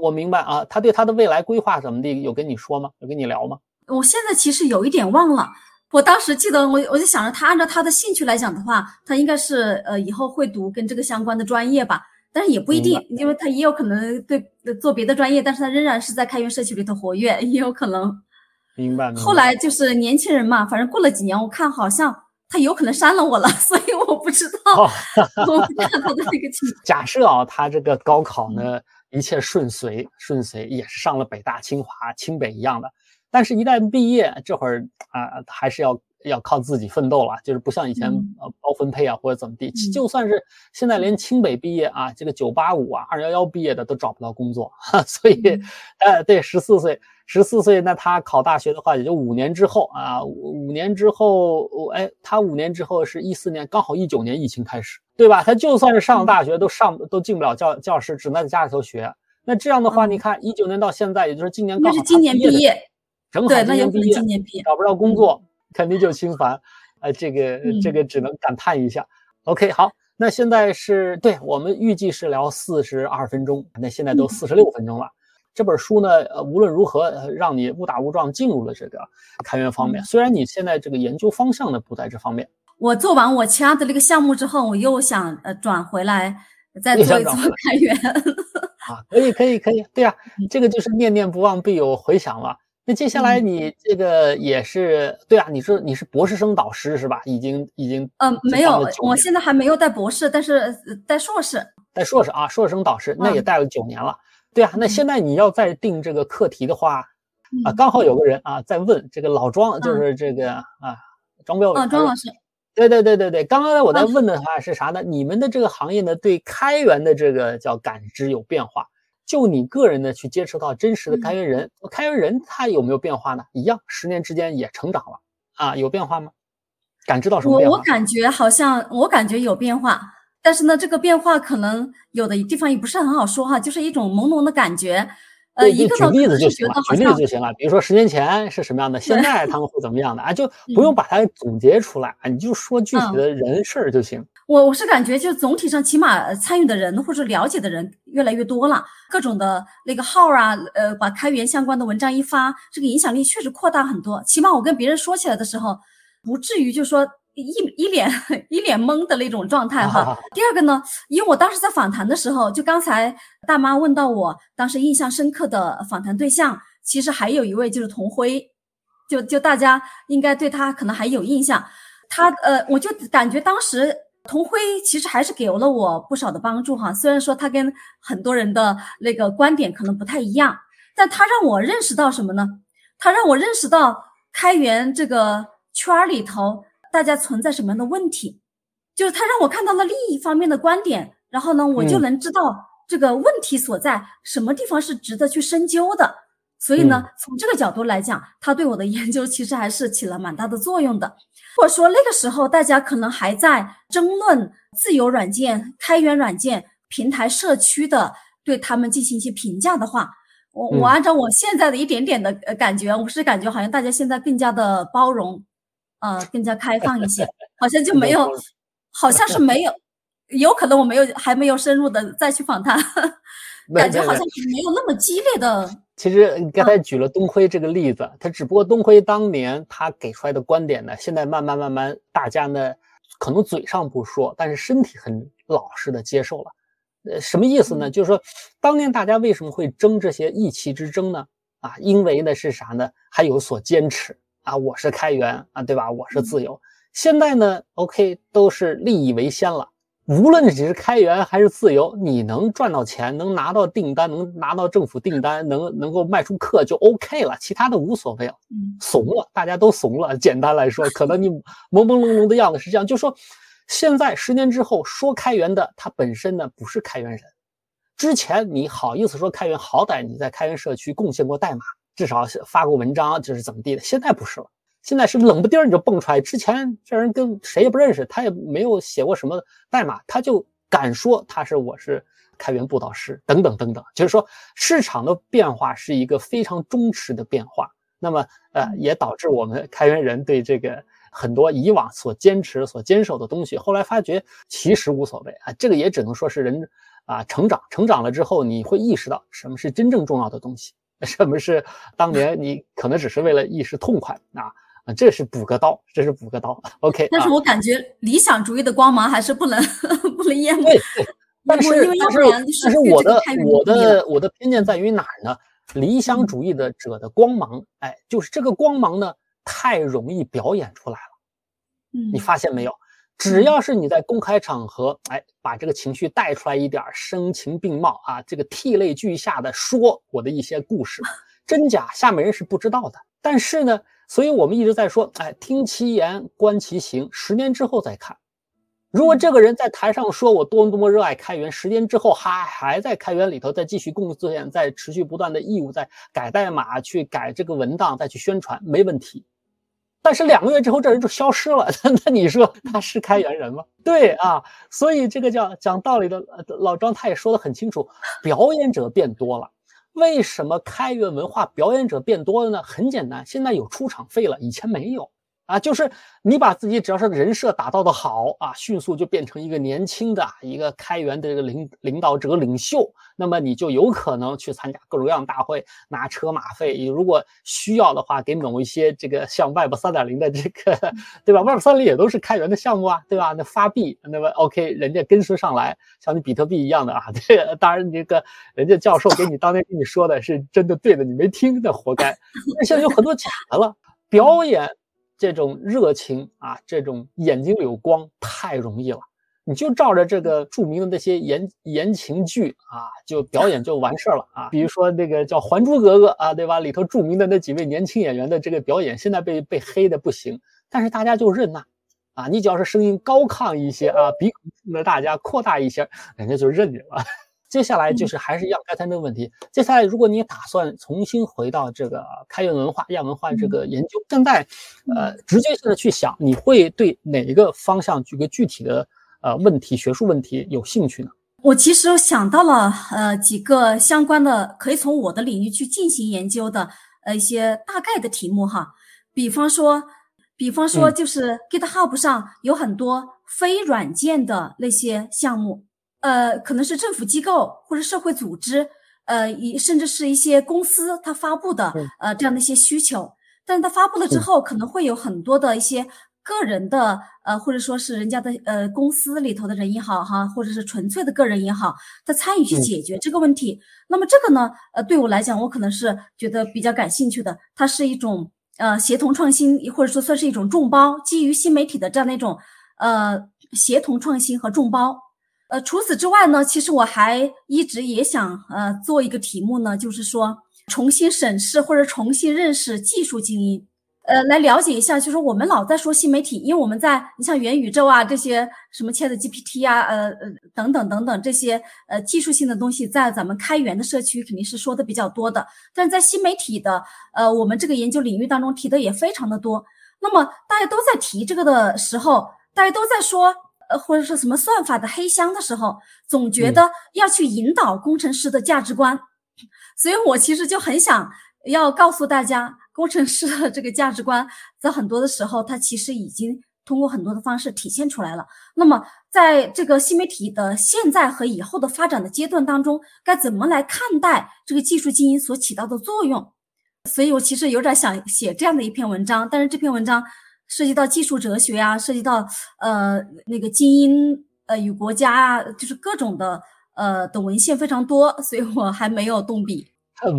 我明白啊，他对他的未来规划怎么的，有跟你说吗？有跟你聊吗？我现在其实有一点忘了。我当时记得，我我就想着他按照他的兴趣来讲的话，他应该是呃以后会读跟这个相关的专业吧，但是也不一定，因为他也有可能对做别的专业，但是他仍然是在开源社区里头活跃，也有可能。明白。后来就是年轻人嘛，反正过了几年，我看好像他有可能删了我了，<laughs> 所以我不知道。我不知道他的那个情 <laughs> 况。假设啊，他这个高考呢一切顺遂，顺遂也是上了北大、清华、清北一样的。但是，一旦毕业，这会儿啊，还是要要靠自己奋斗了。就是不像以前呃包分配啊，或者怎么地。就算是现在连清北毕业啊，这个九八五啊、二幺幺毕业的都找不到工作。<laughs> 所以，呃，对，十四岁，十四岁，那他考大学的话，也就五年之后啊，五年之后，哎，他五年之后是一四年，刚好一九年疫情开始，对吧？他就算是上大学，都上都进不了教教室，只能在家里头学。那这样的话，你看一九年到现在，也就是今年刚好今年毕业。正好今年毕业，找不着工作，肯定就心烦，呃，这个这个只能感叹一下。OK，好，那现在是对我们预计是聊四十二分钟，那现在都四十六分钟了。这本书呢，呃，无论如何让你误打误撞进入了这个开源方面，虽然你现在这个研究方向呢不在这方面。我做完我其他的那个项目之后，我又想呃转回来再做一做开源。<laughs> 啊，可以可以可以，对呀，这个就是念念不忘必有回响了。那接下来你这个也是对啊，你是你是博士生导师是吧？已经已经呃没有，我现在还没有带博士，但是带硕士。带硕士啊，硕士生导师那也带了九年了。对啊，那现在你要再定这个课题的话啊，刚好有个人啊在问这个老庄，就是这个啊庄彪啊庄老师。对对对对对，刚刚我在问的话是啥呢？你们的这个行业呢对开源的这个叫感知有变化？就你个人的，去接触到真实的开源人，开源人他有没有变化呢？一样，十年之间也成长了啊，有变化吗？感知到什么变化？我我感觉好像，我感觉有变化，但是呢，这个变化可能有的地方也不是很好说哈，就是一种朦胧的感觉。呃，一个举例子就行了，举例子就行了。比如说十年前是什么样的，现在他们会怎么样的啊？就 <laughs> 不用把它总结出来啊，你就说具体的人事儿就行。我我是感觉，就总体上，起码参与的人或者了解的人越来越多了，各种的那个号啊，呃，把开源相关的文章一发，这个影响力确实扩大很多。起码我跟别人说起来的时候，不至于就说。一一脸一脸懵的那种状态哈。<laughs> 第二个呢，因为我当时在访谈的时候，就刚才大妈问到我当时印象深刻的访谈对象，其实还有一位就是童辉，就就大家应该对他可能还有印象。他呃，我就感觉当时童辉其实还是给了我不少的帮助哈。虽然说他跟很多人的那个观点可能不太一样，但他让我认识到什么呢？他让我认识到开源这个圈里头。大家存在什么样的问题？就是他让我看到了另一方面的观点，然后呢，我就能知道这个问题所在，什么地方是值得去深究的。所以呢，从这个角度来讲，他对我的研究其实还是起了蛮大的作用的。或者说那个时候大家可能还在争论自由软件、开源软件平台社区的，对他们进行一些评价的话，我我按照我现在的一点点的感觉，我是感觉好像大家现在更加的包容。呃，更加开放一些，好像就没有，<laughs> 好像是没有，有可能我没有还没有深入的再去访谈，<laughs> 感觉好像没有那么激烈的。其实你刚才举了东辉这个例子，他只不过东辉当年他给出来的观点呢，现在慢慢慢慢大家呢可能嘴上不说，但是身体很老实的接受了。呃，什么意思呢？就是说当年大家为什么会争这些意气之争呢？啊，因为呢是啥呢？还有所坚持。啊，我是开源啊，对吧？我是自由。现在呢，OK 都是利益为先了。无论你是开源还是自由，你能赚到钱，能拿到订单，能拿到政府订单，能能够卖出课就 OK 了，其他的无所谓了。怂了，大家都怂了。简单来说，可能你朦朦胧胧的样子是这样，就说现在十年之后说开源的，他本身呢不是开源人。之前你好意思说开源，好歹你在开源社区贡献过代码，至少发过文章，就是怎么地的。现在不是了。现在是冷不丁你就蹦出来，之前这人跟谁也不认识，他也没有写过什么代码，他就敢说他是我是开源布道师等等等等，就是说市场的变化是一个非常忠实的变化，那么呃也导致我们开源人对这个很多以往所坚持所坚守的东西，后来发觉其实无所谓。啊，这个也只能说是人啊成长，成长了之后你会意识到什么是真正重要的东西，什么是当年你可能只是为了一时痛快啊。啊，这是补个刀，这是补个刀。OK，但是我感觉理想主义的光芒还是不能 <laughs> 不能淹没。对对，但是但是但是我的我的我的偏见在于哪儿呢？理想主义的者的光芒，哎，就是这个光芒呢，太容易表演出来了。嗯，你发现没有？只要是你在公开场合，哎，把这个情绪带出来一点，声情并茂啊，这个涕泪俱下的说我的一些故事，真假下面人是不知道的。但是呢。所以我们一直在说，哎，听其言，观其行，十年之后再看。如果这个人在台上说我多么多么热爱开源，十年之后还还在开源里头再继续贡献，在持续不断的义务，在改代码、去改这个文档、再去宣传，没问题。但是两个月之后，这人就消失了，<laughs> 那你说他是开源人吗？对啊，所以这个叫讲道理的老张他也说得很清楚，表演者变多了。为什么开源文化表演者变多了呢？很简单，现在有出场费了，以前没有。啊，就是你把自己只要是人设打造的好啊，迅速就变成一个年轻的一个开源的这个领领导者领袖，那么你就有可能去参加各种各样大会，拿车马费。你如果需要的话，给某一些这个像 Web 三点零的这个，<laughs> 对吧？Web 三零也都是开源的项目啊，对吧？那发币，那么 OK，人家跟随上来，像你比特币一样的啊。<laughs> 这个当然，这个人家教授给你当年跟你说的是真的对的，你没听，那活该。<laughs> 那现在有很多假的了，表演。这种热情啊，这种眼睛里有光太容易了，你就照着这个著名的那些言言情剧啊，就表演就完事儿了啊。比如说那个叫《还珠格格》啊，对吧？里头著名的那几位年轻演员的这个表演，现在被被黑的不行，但是大家就认呐，啊，你只要是声音高亢一些啊，鼻孔冲着大家扩大一些，人家就认你了。接下来就是还是一样刚才那个问题。接下来，如果你打算重新回到这个开源文化、亚文化这个研究，现在，呃，直接性的去想，你会对哪一个方向、举个具体的呃问题、学术问题有兴趣呢？我其实想到了呃几个相关的，可以从我的领域去进行研究的呃一些大概的题目哈。比方说，比方说就是 GitHub 上有很多非软件的那些项目。呃，可能是政府机构或者社会组织，呃，一甚至是一些公司，它发布的呃这样的一些需求，但是它发布了之后，可能会有很多的一些个人的呃，或者说是人家的呃公司里头的人也好哈，或者是纯粹的个人也好，他参与去解决这个问题。那么这个呢，呃，对我来讲，我可能是觉得比较感兴趣的，它是一种呃协同创新，或者说算是一种众包，基于新媒体的这样的一种呃协同创新和众包。呃，除此之外呢，其实我还一直也想呃做一个题目呢，就是说重新审视或者重新认识技术精英，呃，来了解一下，就是我们老在说新媒体，因为我们在你像元宇宙啊这些什么 Chat GPT 啊，呃呃等等等等这些呃技术性的东西，在咱们开源的社区肯定是说的比较多的，但是在新媒体的呃我们这个研究领域当中提的也非常的多。那么大家都在提这个的时候，大家都在说。或者说什么算法的黑箱的时候，总觉得要去引导工程师的价值观，<laughs> 所以我其实就很想要告诉大家，工程师的这个价值观，在很多的时候，它其实已经通过很多的方式体现出来了。那么，在这个新媒体的现在和以后的发展的阶段当中，该怎么来看待这个技术精英所起到的作用？所以我其实有点想写这样的一篇文章，但是这篇文章。涉及到技术哲学啊，涉及到呃那个精英呃与国家啊，就是各种的呃的文献非常多，所以我还没有动笔。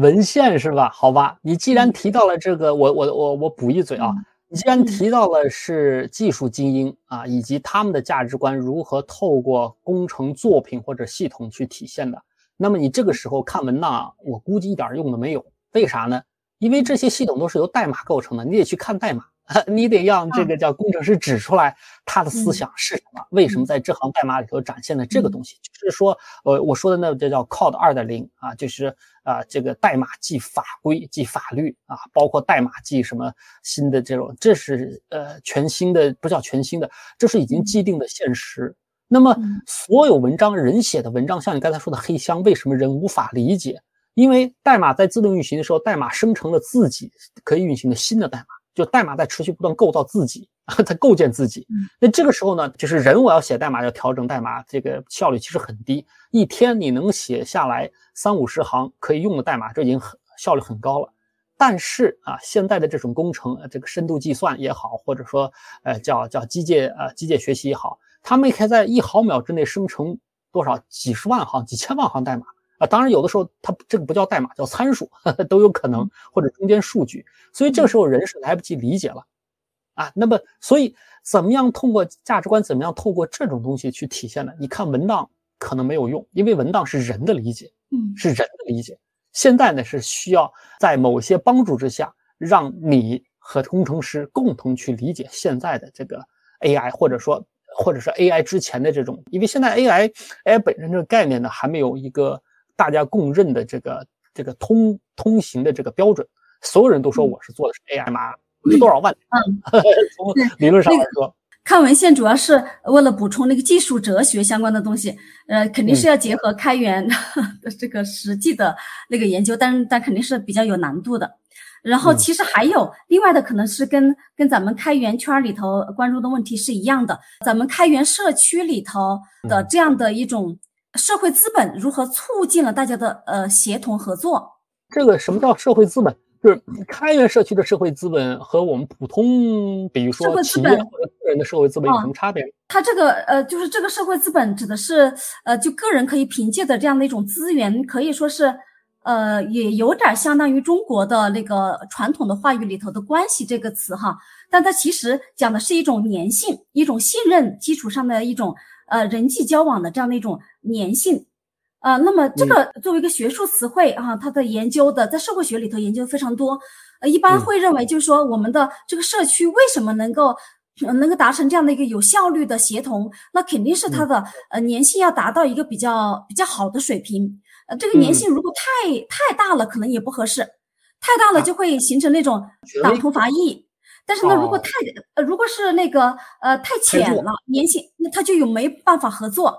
文献是吧？好吧，你既然提到了这个，我我我我补一嘴啊，你既然提到了是技术精英啊，以及他们的价值观如何透过工程作品或者系统去体现的，那么你这个时候看文档，我估计一点用都没有。为啥呢？因为这些系统都是由代码构成的，你得去看代码。<laughs> 你得让这个叫工程师指出来他的思想是什么，为什么在这行代码里头展现了这个东西，就是说，呃，我说的那这叫 Code 二点零啊，就是啊，这个代码即法规即法律啊，包括代码即什么新的这种，这是呃全新的，不叫全新的，这是已经既定的现实。那么所有文章人写的文章，像你刚才说的黑箱，为什么人无法理解？因为代码在自动运行的时候，代码生成了自己可以运行的新的代码。就代码在持续不断构造自己，<laughs> 在构建自己。那这个时候呢，就是人我要写代码要调整代码，这个效率其实很低。一天你能写下来三五十行可以用的代码，这已经很效率很高了。但是啊，现在的这种工程，这个深度计算也好，或者说呃叫叫机械呃机械学习也好，他们可以在一毫秒之内生成多少几十万行、几千万行代码。啊，当然有的时候它这个不叫代码，叫参数 <laughs> 都有可能，或者中间数据，所以这个时候人是来不及理解了，啊，那么所以怎么样通过价值观，怎么样透过这种东西去体现呢？你看文档可能没有用，因为文档是人的理解，嗯，是人的理解。现在呢是需要在某些帮助之下，让你和工程师共同去理解现在的这个 AI，或者说或者是 AI 之前的这种，因为现在 AI，AI 本身这个概念呢还没有一个。大家共认的这个这个通通行的这个标准，所有人都说我是做的是不是多少万。嗯，<laughs> 从理论上来说，看文献主要是为了补充那个技术哲学相关的东西，呃，肯定是要结合开源的 <laughs> 这个实际的那个研究，但但肯定是比较有难度的。然后其实还有另外的，可能是跟跟咱们开源圈里头关注的问题是一样的，咱们开源社区里头的这样的一种。社会资本如何促进了大家的呃协同合作？这个什么叫社会资本？就是开源社区的社会资本和我们普通，比如说企业或者个人的社会资本有什么差别？它这个呃，就是这个社会资本指的是呃，就个人可以凭借的这样的一种资源，可以说是呃，也有点相当于中国的那个传统的话语里头的关系这个词哈，但它其实讲的是一种粘性，一种信任基础上的一种。呃，人际交往的这样的一种粘性，呃，那么这个作为一个学术词汇啊，它的研究的在社会学里头研究非常多，呃，一般会认为就是说我们的这个社区为什么能够能够达成这样的一个有效率的协同，那肯定是它的呃粘性要达到一个比较比较好的水平，呃，这个粘性如果太太大了，可能也不合适，太大了就会形成那种党同伐异。但是呢，如果太呃，如果是那个呃太浅了，粘性那它就有没办法合作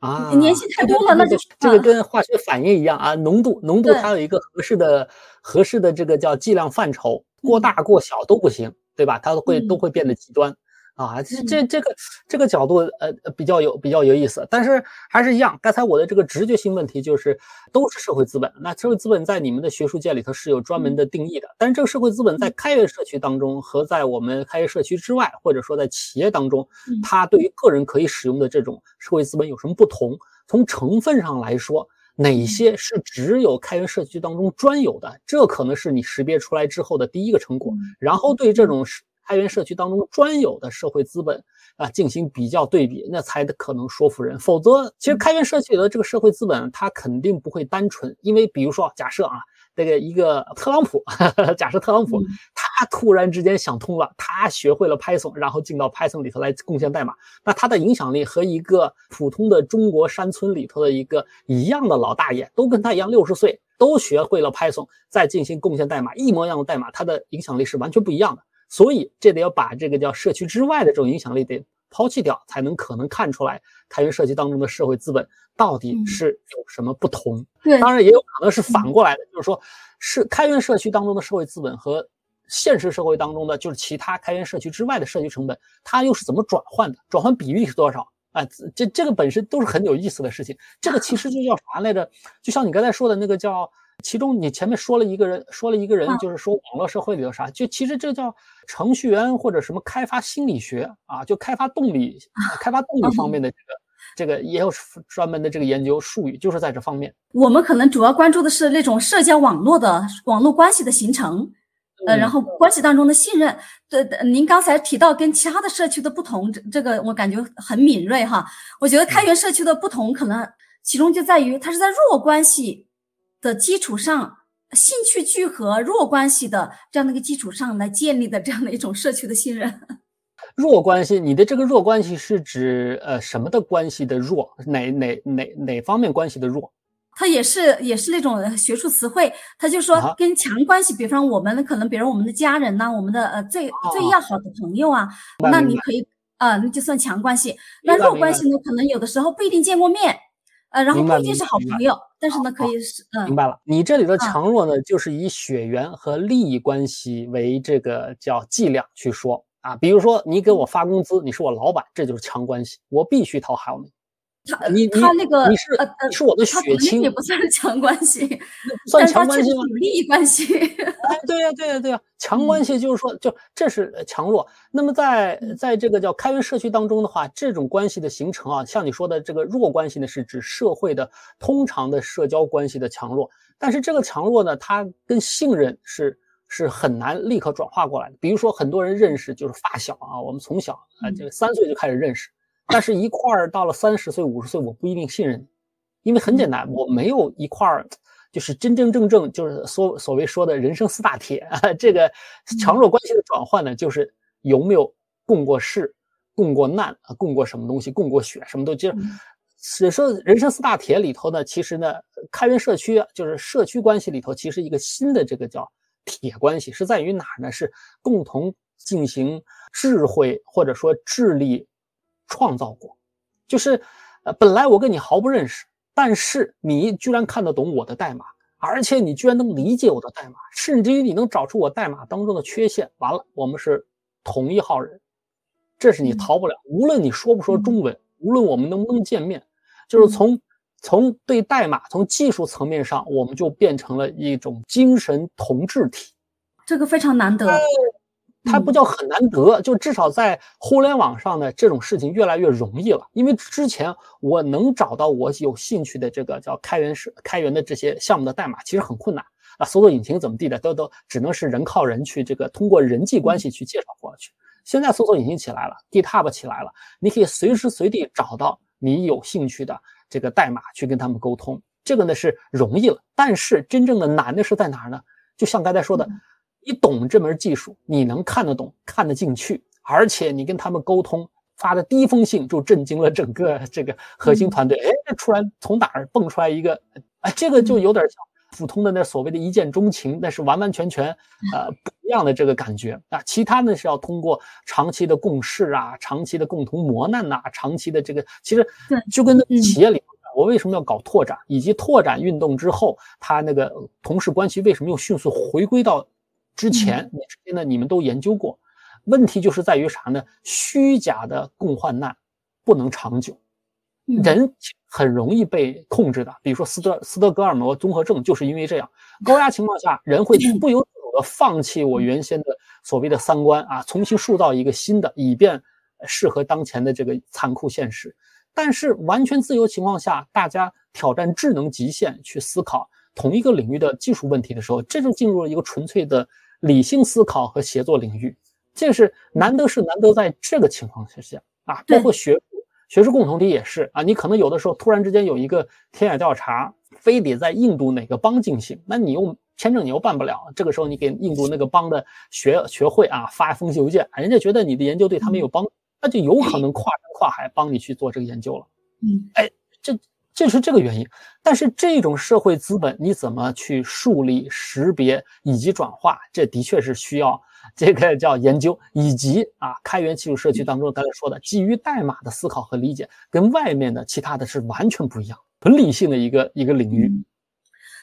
啊，粘性太多了，那就这个跟化学反应一样啊，浓度浓度它有一个合适的合适的这个叫剂量范畴，过大过小都不行，对吧？它会都会变得极端。啊，这这这个这个角度，呃，比较有比较有意思，但是还是一样，刚才我的这个直觉性问题就是，都是社会资本。那社会资本在你们的学术界里头是有专门的定义的，但是这个社会资本在开源社区当中和在我们开源社区之外，或者说在企业当中，它对于个人可以使用的这种社会资本有什么不同？从成分上来说，哪些是只有开源社区当中专有的？这可能是你识别出来之后的第一个成果。然后对这种开源社区当中专有的社会资本啊进行比较对比，那才可能说服人。否则，其实开源社区里的这个社会资本，它肯定不会单纯。因为比如说，假设啊，这个一个特朗普，<laughs> 假设特朗普他突然之间想通了，他学会了 Python，然后进到 Python 里头来贡献代码，那他的影响力和一个普通的中国山村里头的一个一样的老大爷，都跟他一样六十岁，都学会了 Python，再进行贡献代码，一模一样的代码，他的影响力是完全不一样的。所以，这得要把这个叫社区之外的这种影响力得抛弃掉，才能可能看出来开源社区当中的社会资本到底是有什么不同。对，当然也有可能是反过来的，就是说，是开源社区当中的社会资本和现实社会当中的就是其他开源社区之外的社区成本，它又是怎么转换的？转换比例是多少？啊，这这个本身都是很有意思的事情。这个其实就叫啥来着？就像你刚才说的那个叫。其中，你前面说了一个人，说了一个人，就是说网络社会里头啥，就其实这叫程序员或者什么开发心理学啊，就开发动力、开发动力方面的这个，这个也有专门的这个研究术语，就是在这方面。我们可能主要关注的是那种社交网络的网络关系的形成，呃，然后关系当中的信任。对，您刚才提到跟其他的社区的不同，这这个我感觉很敏锐哈。我觉得开源社区的不同，可能其中就在于它是在弱关系的基础上，兴趣聚合弱关系的这样的一个基础上来建立的这样的一种社区的信任。<laughs> 弱关系，你的这个弱关系是指呃什么的关系的弱？哪哪哪哪方面关系的弱？它也是也是那种学术词汇，他就说跟强关系，比方我们可能，比如我们的家人呐，我们的呃最最要好的朋友啊，那你可以啊，那就算强关系。那弱关系呢，可能有的时候不一定见过面，呃，然后不一定是好朋友，但是呢，可以是嗯。明白了，你这里的强弱呢，就是以血缘和利益关系为这个叫剂量去说啊。比如说你给我发工资，你是我老板，这就是强关系，我必须讨好你。他你他那个你是呃你是我的血亲，也不算是强关系，算强关系吗？利益关系。哎，对呀，对呀，对呀，强关系就是说，就这是强弱。那么在在这个叫开源社区当中的话，这种关系的形成啊，像你说的这个弱关系呢，是指社会的通常的社交关系的强弱。但是这个强弱呢，它跟信任是是很难立刻转化过来的。比如说，很多人认识就是发小啊，我们从小啊，这个三岁就开始认识。<laughs> 但是，一块儿到了三十岁、五十岁，我不一定信任你，因为很简单，我没有一块儿，就是真真正正就是所所谓说的人生四大铁。这个强弱关系的转换呢，就是有没有共过事、共过难啊、共过什么东西、共过血，什么都就。所以说，人生四大铁里头呢，其实呢，开源社区就是社区关系里头，其实一个新的这个叫铁关系，是在于哪呢？是共同进行智慧或者说智力。创造过，就是，呃，本来我跟你毫不认识，但是你居然看得懂我的代码，而且你居然能理解我的代码，甚至于你能找出我代码当中的缺陷。完了，我们是同一号人，这是你逃不了。无论你说不说中文，无论我们能不能见面，就是从从对代码从技术层面上，我们就变成了一种精神同质体。这个非常难得。它不叫很难得，就至少在互联网上呢，这种事情越来越容易了。因为之前我能找到我有兴趣的这个叫开源式开源的这些项目的代码，其实很困难啊。搜索引擎怎么地的，都都只能是人靠人去这个通过人际关系去介绍过去。现在搜索引擎起来了，GitHub 起来了，你可以随时随地找到你有兴趣的这个代码去跟他们沟通，这个呢是容易了。但是真正的难的是在哪儿呢？就像刚才说的。你懂这门技术，你能看得懂、看得进去，而且你跟他们沟通发的第一封信就震惊了整个这个核心团队。哎，这突然从哪儿蹦出来一个？哎，这个就有点像普通的那所谓的一见钟情，那是完完全全呃不一样的这个感觉啊。其他呢是要通过长期的共事啊、长期的共同磨难呐、长期的这个，其实就跟企业里，我为什么要搞拓展，以及拓展运动之后，他那个同事关系为什么又迅速回归到。之前你之间呢，你们都研究过，问题就是在于啥呢？虚假的共患难不能长久，人很容易被控制的。比如说斯德斯德哥尔摩综合症，就是因为这样，高压情况下，人会不由自主的放弃我原先的所谓的三观啊，重新塑造一个新的，以便适合当前的这个残酷现实。但是完全自由情况下，大家挑战智能极限去思考同一个领域的技术问题的时候，这就进入了一个纯粹的。理性思考和协作领域，这是难得是难得在这个情况之下啊，包括学术学术共同体也是啊。你可能有的时候突然之间有一个田野调查，非得在印度哪个邦进行，那你又签证你又办不了。这个时候你给印度那个邦的学学会啊发一封邮件，人家觉得你的研究对他们有帮，那就有可能跨山跨海帮你去做这个研究了。嗯，哎，这。就是这个原因，但是这种社会资本你怎么去树立、识别以及转化，这的确是需要这个叫研究，以及啊，开源技术社区当中刚才说的基于代码的思考和理解，跟外面的其他的是完全不一样，很理性的一个一个领域。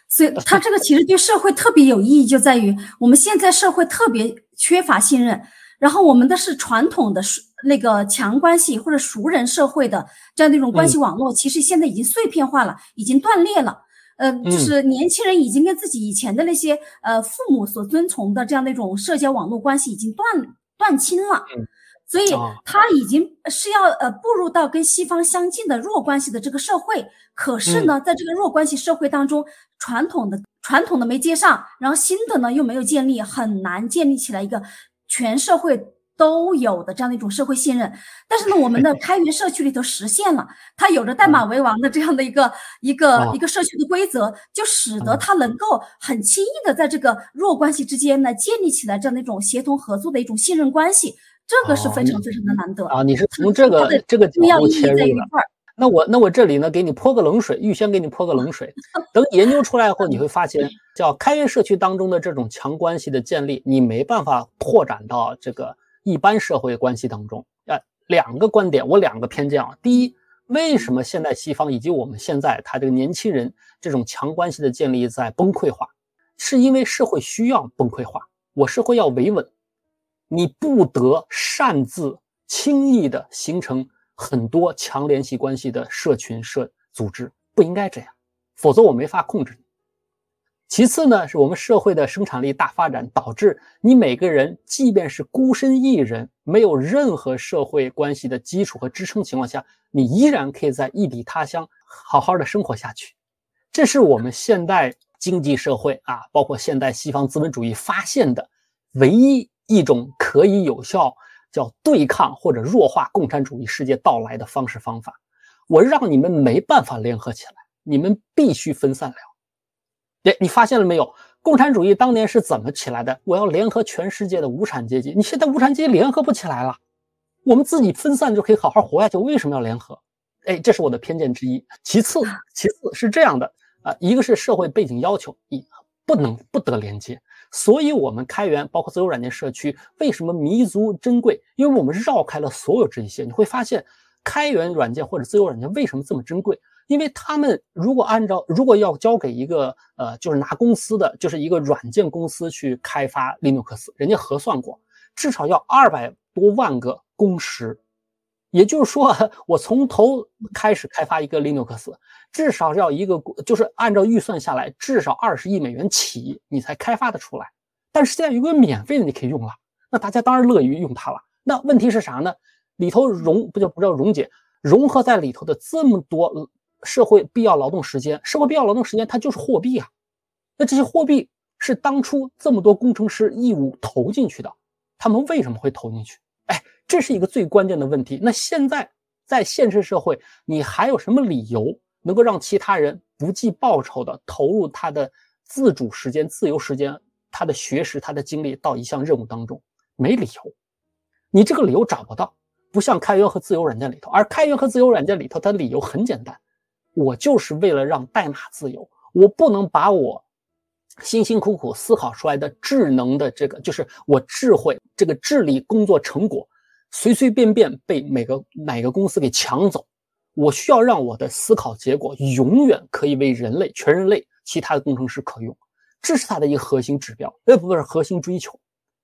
所以它这个其实对社会特别有意义，就在于我们现在社会特别缺乏信任。然后我们的是传统的熟那个强关系或者熟人社会的这样的一种关系网络，其实现在已经碎片化了，已经断裂了。呃，就是年轻人已经跟自己以前的那些呃父母所遵从的这样的一种社交网络关系已经断断亲了。嗯所以他已经是要呃步入到跟西方相近的弱关系的这个社会。可是呢，在这个弱关系社会当中，传统的传统的没接上，然后新的呢又没有建立，很难建立起来一个全社会。都有的这样的一种社会信任，但是呢，我们的 <laughs> 开源社区里头实现了，它有着代码为王的这样的一个一个一个社区的规则，就使得它能够很轻易的在这个弱关系之间呢建立起来这样的一种协同合作的一种信任关系，这个是非常非常的难得啊！你是从这个这个角度切入的。那我那我这里呢给你泼个冷水，预先给你泼个冷水，<laughs> 等研究出来后，你会发现，叫开源社区当中的这种强关系的建立，你没办法拓展到这个。一般社会关系当中，呃，两个观点，我两个偏见啊。第一，为什么现在西方以及我们现在他这个年轻人这种强关系的建立在崩溃化，是因为社会需要崩溃化。我社会要维稳，你不得擅自轻易的形成很多强联系关系的社群社组织，不应该这样，否则我没法控制你。其次呢，是我们社会的生产力大发展，导致你每个人，即便是孤身一人，没有任何社会关系的基础和支撑情况下，你依然可以在异地他乡好好的生活下去。这是我们现代经济社会啊，包括现代西方资本主义发现的唯一一种可以有效叫对抗或者弱化共产主义世界到来的方式方法。我让你们没办法联合起来，你们必须分散了。哎，你发现了没有？共产主义当年是怎么起来的？我要联合全世界的无产阶级。你现在无产阶级联合不起来了，我们自己分散就可以好好活下去。为什么要联合？哎，这是我的偏见之一。其次，其次是这样的啊，一个是社会背景要求，你不能不得连接。所以，我们开源包括自由软件社区为什么弥足珍贵？因为我们绕开了所有这些。你会发现，开源软件或者自由软件为什么这么珍贵？因为他们如果按照如果要交给一个呃，就是拿公司的，就是一个软件公司去开发 Linux，人家核算过，至少要二百多万个工时。也就是说，我从头开始开发一个 Linux，至少要一个，就是按照预算下来，至少二十亿美元起，你才开发的出来。但是现在有个免费的，你可以用了，那大家当然乐于用它了。那问题是啥呢？里头融不就不叫溶解，融合在里头的这么多。社会必要劳动时间，社会必要劳动时间，它就是货币啊。那这些货币是当初这么多工程师义务投进去的，他们为什么会投进去？哎，这是一个最关键的问题。那现在在现实社会，你还有什么理由能够让其他人不计报酬的投入他的自主时间、自由时间、他的学识、他的精力到一项任务当中？没理由，你这个理由找不到。不像开源和自由软件里头，而开源和自由软件里头，它的理由很简单。我就是为了让代码自由，我不能把我辛辛苦苦思考出来的智能的这个，就是我智慧这个智力工作成果，随随便便被每个哪个公司给抢走。我需要让我的思考结果永远可以为人类全人类其他的工程师可用，这是它的一个核心指标，呃，不是核心追求。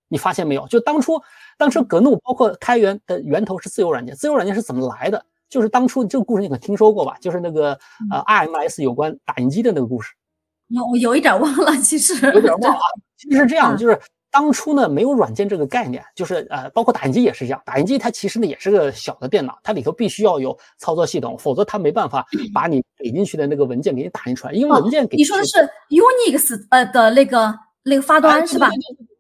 你发现没有？就当初当初格怒包括开源的源头是自由软件，自由软件是怎么来的？就是当初这个故事你可听说过吧？就是那个呃 RMS 有关打印机的那个故事。有有一点忘了，其实有点忘了。<laughs> 其实是这样，就是当初呢没有软件这个概念，就是呃包括打印机也是这样。打印机它其实呢也是个小的电脑，它里头必须要有操作系统，否则它没办法把你给进去的那个文件给你打印出来。因为文件给你说的是 Unix 呃的那个那个发端是吧？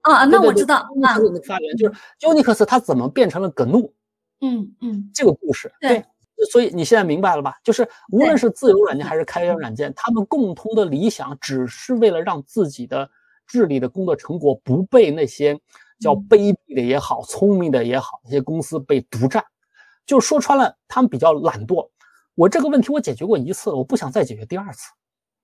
啊，那我知道。那发源就是 Unix 它怎么变成了 GNU？嗯嗯，这个故事对。所以你现在明白了吧？就是无论是自由软件还是开源软件，他们共通的理想只是为了让自己的智力的工作成果不被那些叫卑鄙的也好、聪明的也好那些公司被独占。就说穿了，他们比较懒惰。我这个问题我解决过一次，我不想再解决第二次。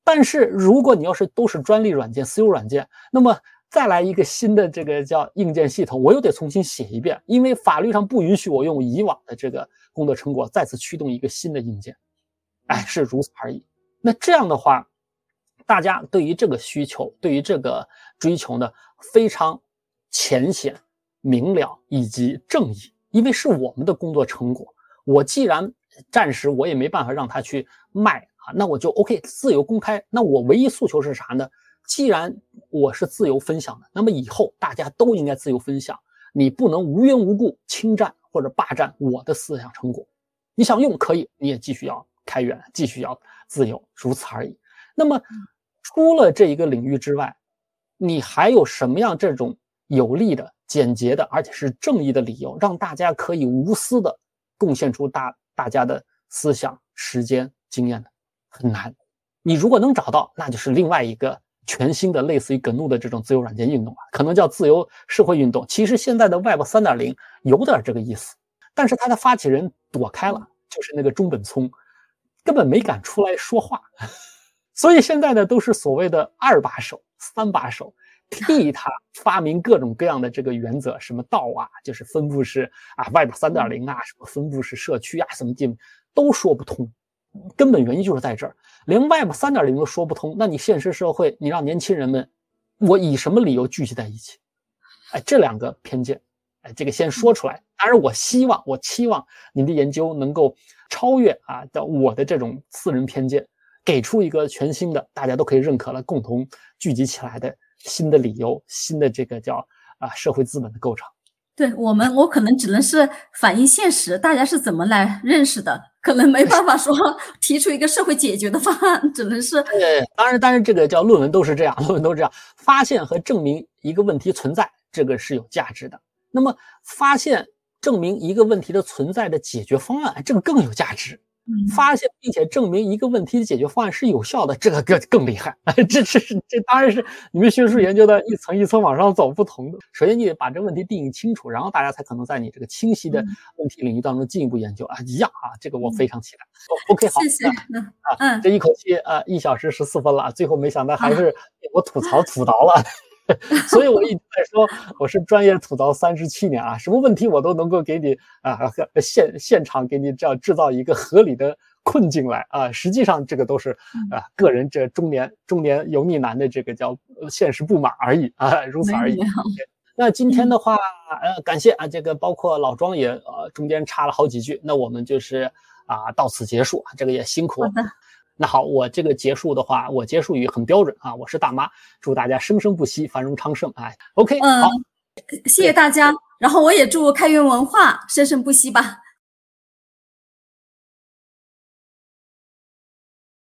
但是如果你要是都是专利软件、私有软件，那么再来一个新的这个叫硬件系统，我又得重新写一遍，因为法律上不允许我用以往的这个。工作成果再次驱动一个新的硬件，哎，是如此而已。那这样的话，大家对于这个需求，对于这个追求呢，非常浅显明了以及正义，因为是我们的工作成果。我既然暂时我也没办法让他去卖啊，那我就 OK 自由公开。那我唯一诉求是啥呢？既然我是自由分享的，那么以后大家都应该自由分享，你不能无缘无故侵占。或者霸占我的思想成果。你想用可以，你也继续要开源，继续要自由，如此而已。那么，除了这一个领域之外，你还有什么样这种有力的、简洁的，而且是正义的理由，让大家可以无私的贡献出大大家的思想、时间、经验呢？很难。你如果能找到，那就是另外一个全新的类似于 GNU 的这种自由软件运动啊，可能叫自由社会运动。其实现在的 Web 三点零有点这个意思，但是它的发起人躲开了，就是那个中本聪，根本没敢出来说话。所以现在呢，都是所谓的二把手、三把手替他发明各种各样的这个原则，什么道啊，就是分布式啊，Web 三点零啊，什么分布式社区啊，什么进都说不通。根本原因就是在这儿，连 Web 三点零都说不通，那你现实社会，你让年轻人们，我以什么理由聚集在一起？哎，这两个偏见，哎，这个先说出来。当然，我希望，我期望您的研究能够超越啊的我的这种私人偏见，给出一个全新的，大家都可以认可了，共同聚集起来的新的理由，新的这个叫啊社会资本的构成。对我们，我可能只能是反映现实，大家是怎么来认识的，可能没办法说提出一个社会解决的方案，只能是。对，当然，当然，这个叫论文都是这样，论文都是这样，发现和证明一个问题存在，这个是有价值的。那么，发现证明一个问题的存在的解决方案，这个更有价值。发现并且证明一个问题的解决方案是有效的，这个更更厉害。<laughs> 这这是这当然是你们学术研究的一层一层往上走，不同的。首先你得把这个问题定义清楚，然后大家才可能在你这个清晰的问题领域当中进一步研究啊。一样啊，这个我非常期待。OK，好，谢谢。啊，这一口气啊，一小时十四分了，最后没想到还是我吐槽吐槽了。<laughs> 所以我一直在说，我是专业吐槽三十七年啊，什么问题我都能够给你啊现现场给你这样制造一个合理的困境来啊。实际上这个都是啊个人这中年中年油腻男的这个叫现实不满而已啊，如此而已。那今天的话，呃，感谢啊，这个包括老庄也呃中间插了好几句，那我们就是啊到此结束，这个也辛苦。那好，我这个结束的话，我结束语很标准啊，我是大妈，祝大家生生不息，繁荣昌盛。啊，OK，好，谢谢大家，然后我也祝开源文化生生不息吧。